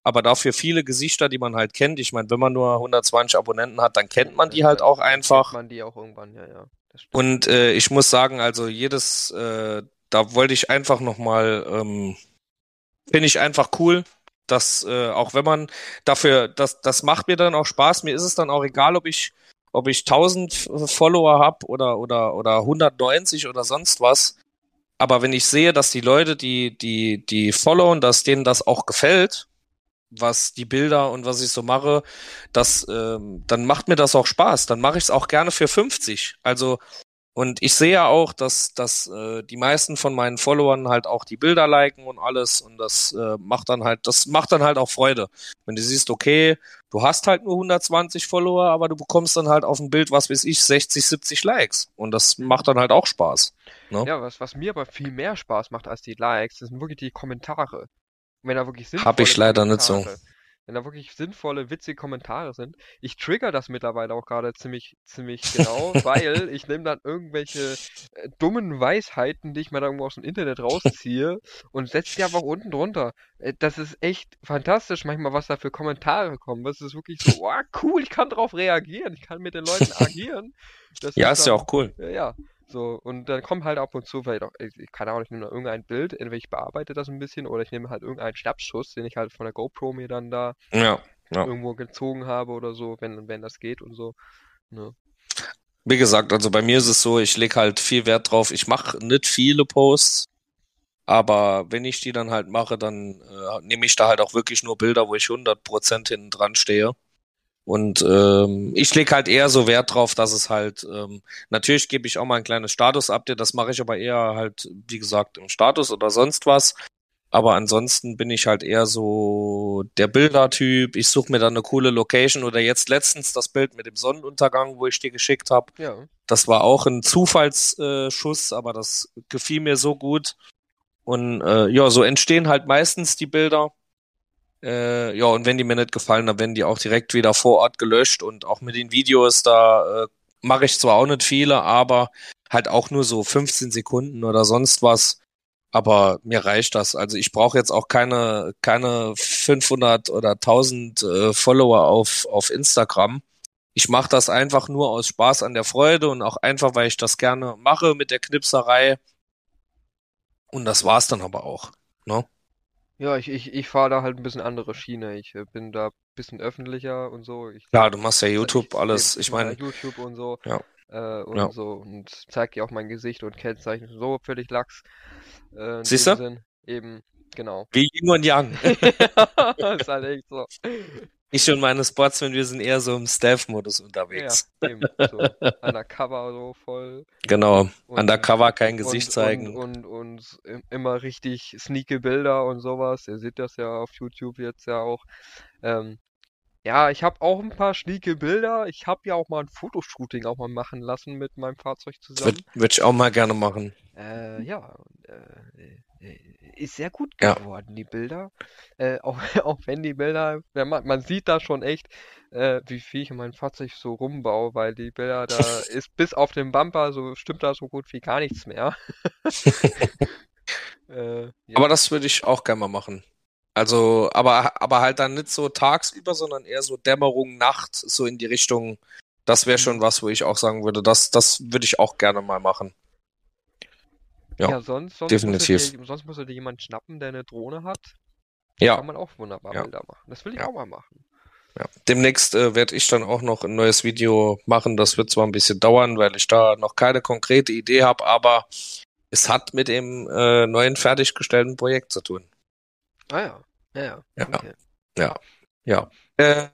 Speaker 1: Aber dafür viele Gesichter, die man halt kennt. Ich meine, wenn man nur 120 Abonnenten hat, dann kennt man die halt auch einfach. Kennt
Speaker 2: man die auch irgendwann, ja, ja.
Speaker 1: Und äh, ich muss sagen, also jedes, äh, da wollte ich einfach nochmal, ähm, finde ich einfach cool, dass äh, auch wenn man dafür, das, das macht mir dann auch Spaß. Mir ist es dann auch egal, ob ich, ob ich 1000 Follower habe oder oder oder 190 oder sonst was. Aber wenn ich sehe, dass die Leute, die die die followen, dass denen das auch gefällt, was die Bilder und was ich so mache, das, ähm, dann macht mir das auch Spaß. Dann mache ich es auch gerne für 50. Also und ich sehe ja auch, dass, dass äh, die meisten von meinen Followern halt auch die Bilder liken und alles und das äh, macht dann halt, das macht dann halt auch Freude. Wenn du siehst, okay, du hast halt nur 120 Follower, aber du bekommst dann halt auf ein Bild, was weiß ich, 60, 70 Likes und das macht dann halt auch Spaß.
Speaker 2: Ne? Ja, was, was mir aber viel mehr Spaß macht als die Likes, das sind wirklich die Kommentare wenn da wirklich
Speaker 1: sinnvolle Hab ich leider
Speaker 2: Kommentare,
Speaker 1: nicht so.
Speaker 2: Wenn da wirklich sinnvolle, witzige Kommentare sind. Ich trigger das mittlerweile auch gerade ziemlich, ziemlich genau, weil ich nehme dann irgendwelche äh, dummen Weisheiten, die ich mir da irgendwo aus dem Internet rausziehe und setze die einfach unten drunter. Äh, das ist echt fantastisch manchmal, was da für Kommentare kommen. Das ist wirklich so, oh, cool, ich kann darauf reagieren, ich kann mit den Leuten agieren.
Speaker 1: Das ja, ist, ist ja auch cool.
Speaker 2: Ja, ja. So, und dann kommt halt ab und zu vielleicht auch, ich, keine Ahnung, ich nehme irgendein Bild, entweder ich bearbeite das ein bisschen oder ich nehme halt irgendeinen Schnappschuss, den ich halt von der GoPro mir dann da
Speaker 1: ja, ja.
Speaker 2: irgendwo gezogen habe oder so, wenn, wenn das geht und so. Ne?
Speaker 1: Wie gesagt, also bei mir ist es so, ich lege halt viel Wert drauf. Ich mache nicht viele Posts, aber wenn ich die dann halt mache, dann äh, nehme ich da halt auch wirklich nur Bilder, wo ich 100% hinten dran stehe. Und ähm, ich lege halt eher so Wert drauf, dass es halt, ähm, natürlich gebe ich auch mal ein kleines Status-Update, das mache ich aber eher halt, wie gesagt, im Status oder sonst was. Aber ansonsten bin ich halt eher so der Bildertyp. Ich suche mir dann eine coole Location oder jetzt letztens das Bild mit dem Sonnenuntergang, wo ich dir geschickt habe.
Speaker 2: Ja.
Speaker 1: Das war auch ein Zufallsschuss, äh, aber das gefiel mir so gut. Und äh, ja, so entstehen halt meistens die Bilder. Äh, ja, und wenn die mir nicht gefallen, dann werden die auch direkt wieder vor Ort gelöscht und auch mit den Videos, da äh, mache ich zwar auch nicht viele, aber halt auch nur so 15 Sekunden oder sonst was. Aber mir reicht das. Also ich brauche jetzt auch keine, keine 500 oder 1000 äh, Follower auf, auf Instagram. Ich mache das einfach nur aus Spaß an der Freude und auch einfach, weil ich das gerne mache mit der Knipserei. Und das war's dann aber auch. Ne?
Speaker 2: Ja, ich, ich, ich fahre da halt ein bisschen andere Schiene. Ich äh, bin da ein bisschen öffentlicher und so. Ich,
Speaker 1: Klar, du machst ja YouTube, ich, alles. Ich meine.
Speaker 2: YouTube und so.
Speaker 1: Ja.
Speaker 2: Äh, und ja. so. Und zeig dir auch mein Gesicht und Kennzeichen so völlig lax.
Speaker 1: Äh, Siehst du?
Speaker 2: Eben, genau.
Speaker 1: Wie Yin und Yang.
Speaker 2: ja, ist halt echt so.
Speaker 1: Ich und meine Sportsmen, wir sind eher so im Stealth-Modus unterwegs.
Speaker 2: Ja, eben. So undercover so voll.
Speaker 1: Genau. Und, undercover kein Gesicht
Speaker 2: und,
Speaker 1: zeigen.
Speaker 2: Und, und, und, immer richtig sneaky Bilder und sowas. Ihr seht das ja auf YouTube jetzt ja auch. Ähm, ja, ich habe auch ein paar schnieke Bilder. Ich habe ja auch mal ein Fotoshooting auch mal machen lassen mit meinem Fahrzeug zusammen.
Speaker 1: Würde würd ich auch mal gerne machen.
Speaker 2: Äh, ja, äh, äh, ist sehr gut geworden, ja. die Bilder. Äh, auch, auch wenn die Bilder, man, man, sieht da schon echt, äh, wie viel ich in meinem Fahrzeug so rumbaue, weil die Bilder, da ist bis auf den Bumper, so stimmt da so gut wie gar nichts mehr.
Speaker 1: äh, ja. Aber das würde ich auch gerne mal machen. Also, aber, aber halt dann nicht so tagsüber, sondern eher so Dämmerung, Nacht, so in die Richtung. Das wäre schon was, wo ich auch sagen würde, das, das würde ich auch gerne mal machen. Ja, ja sonst, sonst definitiv.
Speaker 2: Dir, sonst muss dir jemand schnappen, der eine Drohne hat.
Speaker 1: Ja.
Speaker 2: Kann man auch wunderbar ja. Bilder machen. Das will ich ja. auch mal machen.
Speaker 1: Ja. Demnächst äh, werde ich dann auch noch ein neues Video machen. Das wird zwar ein bisschen dauern, weil ich da noch keine konkrete Idee habe, aber es hat mit dem äh, neuen fertiggestellten Projekt zu tun.
Speaker 2: Ah ja. Ja, ja.
Speaker 1: Ja. Okay. Ja. ja. Äh,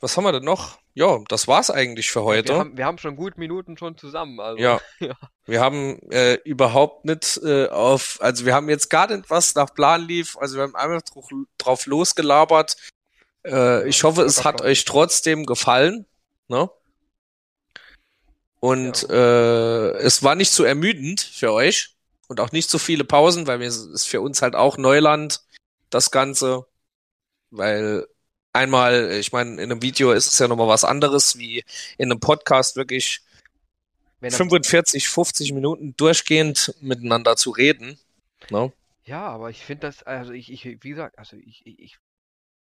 Speaker 1: was haben wir denn noch? Ja, das war's eigentlich für heute.
Speaker 2: Wir haben, wir haben schon gut Minuten schon zusammen. Also.
Speaker 1: Ja. ja. Wir haben äh, überhaupt nicht äh, auf, also wir haben jetzt gar nicht was nach Plan lief, also wir haben einfach drauf, drauf losgelabert. Äh, ich hoffe, es hat euch trotzdem gefallen. Ne? Und ja. äh, es war nicht zu ermüdend für euch und auch nicht so viele Pausen, weil es ist für uns halt auch Neuland, das Ganze. Weil einmal, ich meine, in einem Video ist es ja nochmal was anderes, wie in einem Podcast wirklich
Speaker 2: Wenn er-
Speaker 1: 45, 50 Minuten durchgehend miteinander zu reden. Ne?
Speaker 2: Ja, aber ich finde das, also ich, ich, wie gesagt, also ich, ich,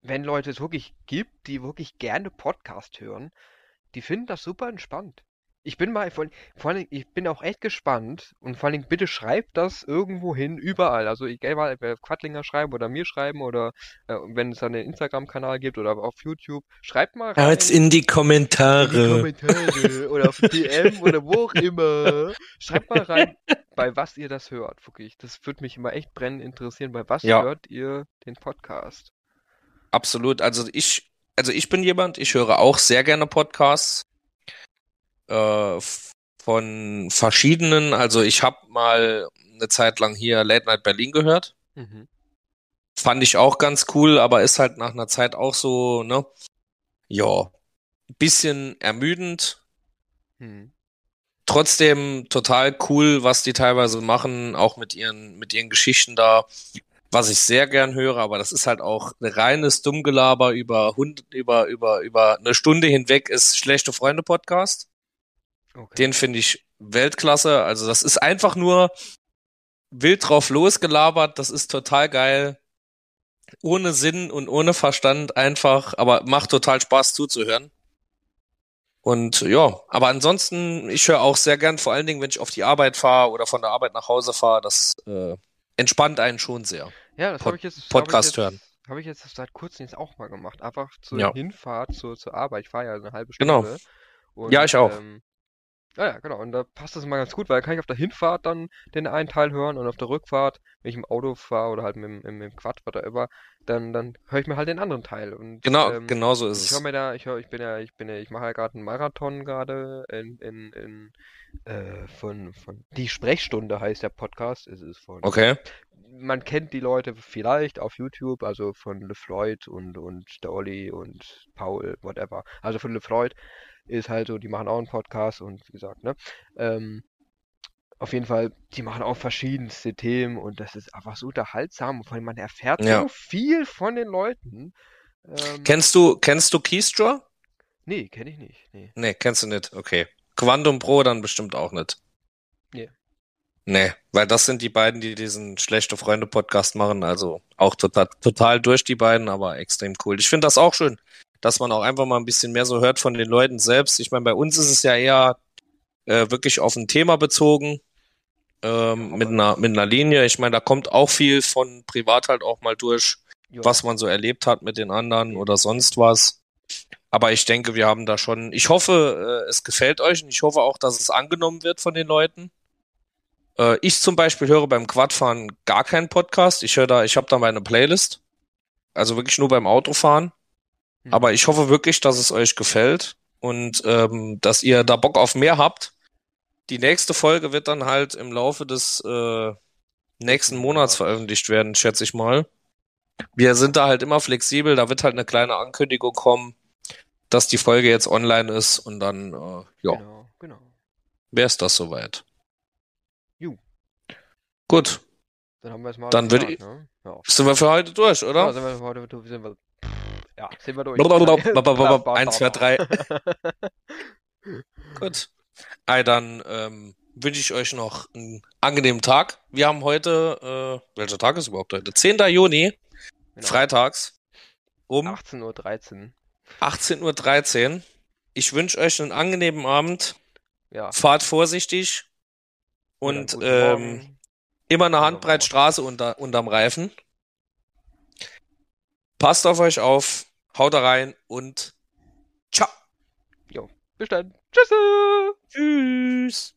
Speaker 2: wenn Leute es wirklich gibt, die wirklich gerne Podcast hören, die finden das super entspannt. Ich bin mal, vor, vor allem, ich bin auch echt gespannt und vor allem bitte schreibt das irgendwo hin, überall. Also egal, mal, wer Quattlinger schreiben oder mir schreiben oder äh, wenn es dann einen Instagram-Kanal gibt oder auf YouTube, schreibt mal rein.
Speaker 1: Hört's in die
Speaker 2: in die
Speaker 1: Kommentare.
Speaker 2: Kommentare oder auf DM oder wo auch immer. Schreibt mal rein, bei was ihr das hört, wirklich. Das würde mich immer echt brennend interessieren. Bei was
Speaker 1: Ja.
Speaker 2: hört ihr den Podcast?
Speaker 1: Absolut. Also ich, also ich bin jemand, ich höre auch sehr gerne Podcasts äh, von verschiedenen. Also ich habe mal eine Zeit lang hier Late Night Berlin gehört.
Speaker 2: Mhm.
Speaker 1: Fand ich auch ganz cool, aber ist halt nach einer Zeit auch so, ne? Ja, bisschen ermüdend.
Speaker 2: Hm.
Speaker 1: Trotzdem total cool, was die teilweise machen, auch mit ihren, mit ihren Geschichten da. Was ich sehr gern höre, aber das ist halt auch reines Dummgelaber über Hund, über, über, über eine Stunde hinweg ist Schlechte Freunde Podcast.
Speaker 2: Okay.
Speaker 1: Den finde ich Weltklasse. Also das ist einfach nur wild drauf losgelabert. Das ist total geil. Ohne Sinn und ohne Verstand einfach, aber macht total Spaß zuzuhören. Und ja, aber ansonsten, ich höre auch sehr gern, vor allen Dingen, wenn ich auf die Arbeit fahre oder von der Arbeit nach Hause fahre, das äh, entspannt einen schon sehr.
Speaker 2: Ja, das habe ich jetzt,
Speaker 1: Podcast
Speaker 2: ich jetzt,
Speaker 1: hören.
Speaker 2: Habe ich jetzt seit kurzem jetzt auch mal gemacht. Einfach zur
Speaker 1: Ja.
Speaker 2: Hinfahrt zur, zur Arbeit. Ich fahre ja eine halbe
Speaker 1: Genau.
Speaker 2: Stunde. Und,
Speaker 1: Ja, ich auch.
Speaker 2: Ähm, ja, ja, genau. Und da passt das immer ganz gut, weil da kann ich auf der Hinfahrt dann den einen Teil hören und auf der Rückfahrt, wenn ich im Auto fahre oder halt mit, dem- im, im Quad, whatever, dann, dann höre ich mir halt den anderen Teil. Und,
Speaker 1: Genau,
Speaker 2: ähm,
Speaker 1: genau so ist
Speaker 2: Ich höre
Speaker 1: es.
Speaker 2: mir da, ich höre, ich bin ja, ich bin ja, ich mache ja gerade einen Marathon gerade in, in, in, äh, von, von, die Sprechstunde heißt der Podcast, es ist von,
Speaker 1: Okay.
Speaker 2: man kennt die Leute vielleicht auf YouTube, also von LeFloid und, und der Olli und Paul, whatever. Also von LeFloid ist halt so, die machen auch einen Podcast und wie gesagt, ne? Ähm, auf jeden Fall, die machen auch verschiedenste Themen und das ist einfach so unterhaltsam. Vor allem, man erfährt
Speaker 1: Ja.
Speaker 2: so viel von den Leuten. Ähm,
Speaker 1: Kennst du, kennst du Keystra?
Speaker 2: nee, kenne ich nicht. Nee.
Speaker 1: Nee, kennst du nicht. Okay. Quantum Pro dann bestimmt auch nicht.
Speaker 2: Nee.
Speaker 1: Nee, weil das sind die beiden, die diesen Schlechte Freunde Podcast machen. Also auch total, total durch die beiden, aber extrem cool. Ich finde das auch schön, dass man auch einfach mal ein bisschen mehr so hört von den Leuten selbst. Ich meine, bei uns ist es ja eher äh, wirklich auf ein Thema bezogen. Ähm, mit einer, mit einer Linie. Ich meine, da kommt auch viel von privat halt auch mal durch
Speaker 2: Ja.
Speaker 1: was man so erlebt hat mit den anderen oder sonst was. Aber ich denke, wir haben da schon, ich hoffe, äh, es gefällt euch und ich hoffe auch, dass es angenommen wird von den Leuten. Äh, ich zum Beispiel höre beim Quadfahren gar keinen Podcast. Ich höre da, ich habe da meine Playlist. Also wirklich nur beim Autofahren.
Speaker 2: Hm.
Speaker 1: Aber ich hoffe wirklich, dass es euch gefällt und ähm, dass ihr da Bock auf mehr habt. Die nächste Folge wird dann halt im Laufe des äh, nächsten Monats veröffentlicht werden, schätze ich mal. Wir sind da halt immer flexibel, da wird halt eine kleine Ankündigung kommen, dass die Folge jetzt online ist und dann, äh, ja,
Speaker 2: Genau, genau.
Speaker 1: wäre es das soweit.
Speaker 2: Ju.
Speaker 1: Gut,
Speaker 2: Dann haben wir es mal
Speaker 1: Dann
Speaker 2: gesagt, ne? Ja.
Speaker 1: sind wir für heute durch,
Speaker 2: Ja,
Speaker 1: oder?
Speaker 2: sind wir heute, du- sind wir, ja, sind wir durch.
Speaker 1: Eins, zwei, drei. Gut. Ey, dann ähm, wünsche ich euch noch einen angenehmen Tag. Wir haben heute, äh, welcher Tag ist überhaupt heute? 10. Juni,
Speaker 2: Genau.
Speaker 1: freitags, um
Speaker 2: 18.13 Uhr.
Speaker 1: 18.13 Uhr. Ich wünsche euch einen angenehmen Abend.
Speaker 2: Ja.
Speaker 1: Fahrt vorsichtig und
Speaker 2: guten
Speaker 1: ähm, immer eine
Speaker 2: Oder
Speaker 1: Handbreit
Speaker 2: morgen.
Speaker 1: Straße unter, unterm Reifen. Passt auf euch auf, haut rein und ciao.
Speaker 2: Bis dann. Tschüss.
Speaker 1: Tschüss.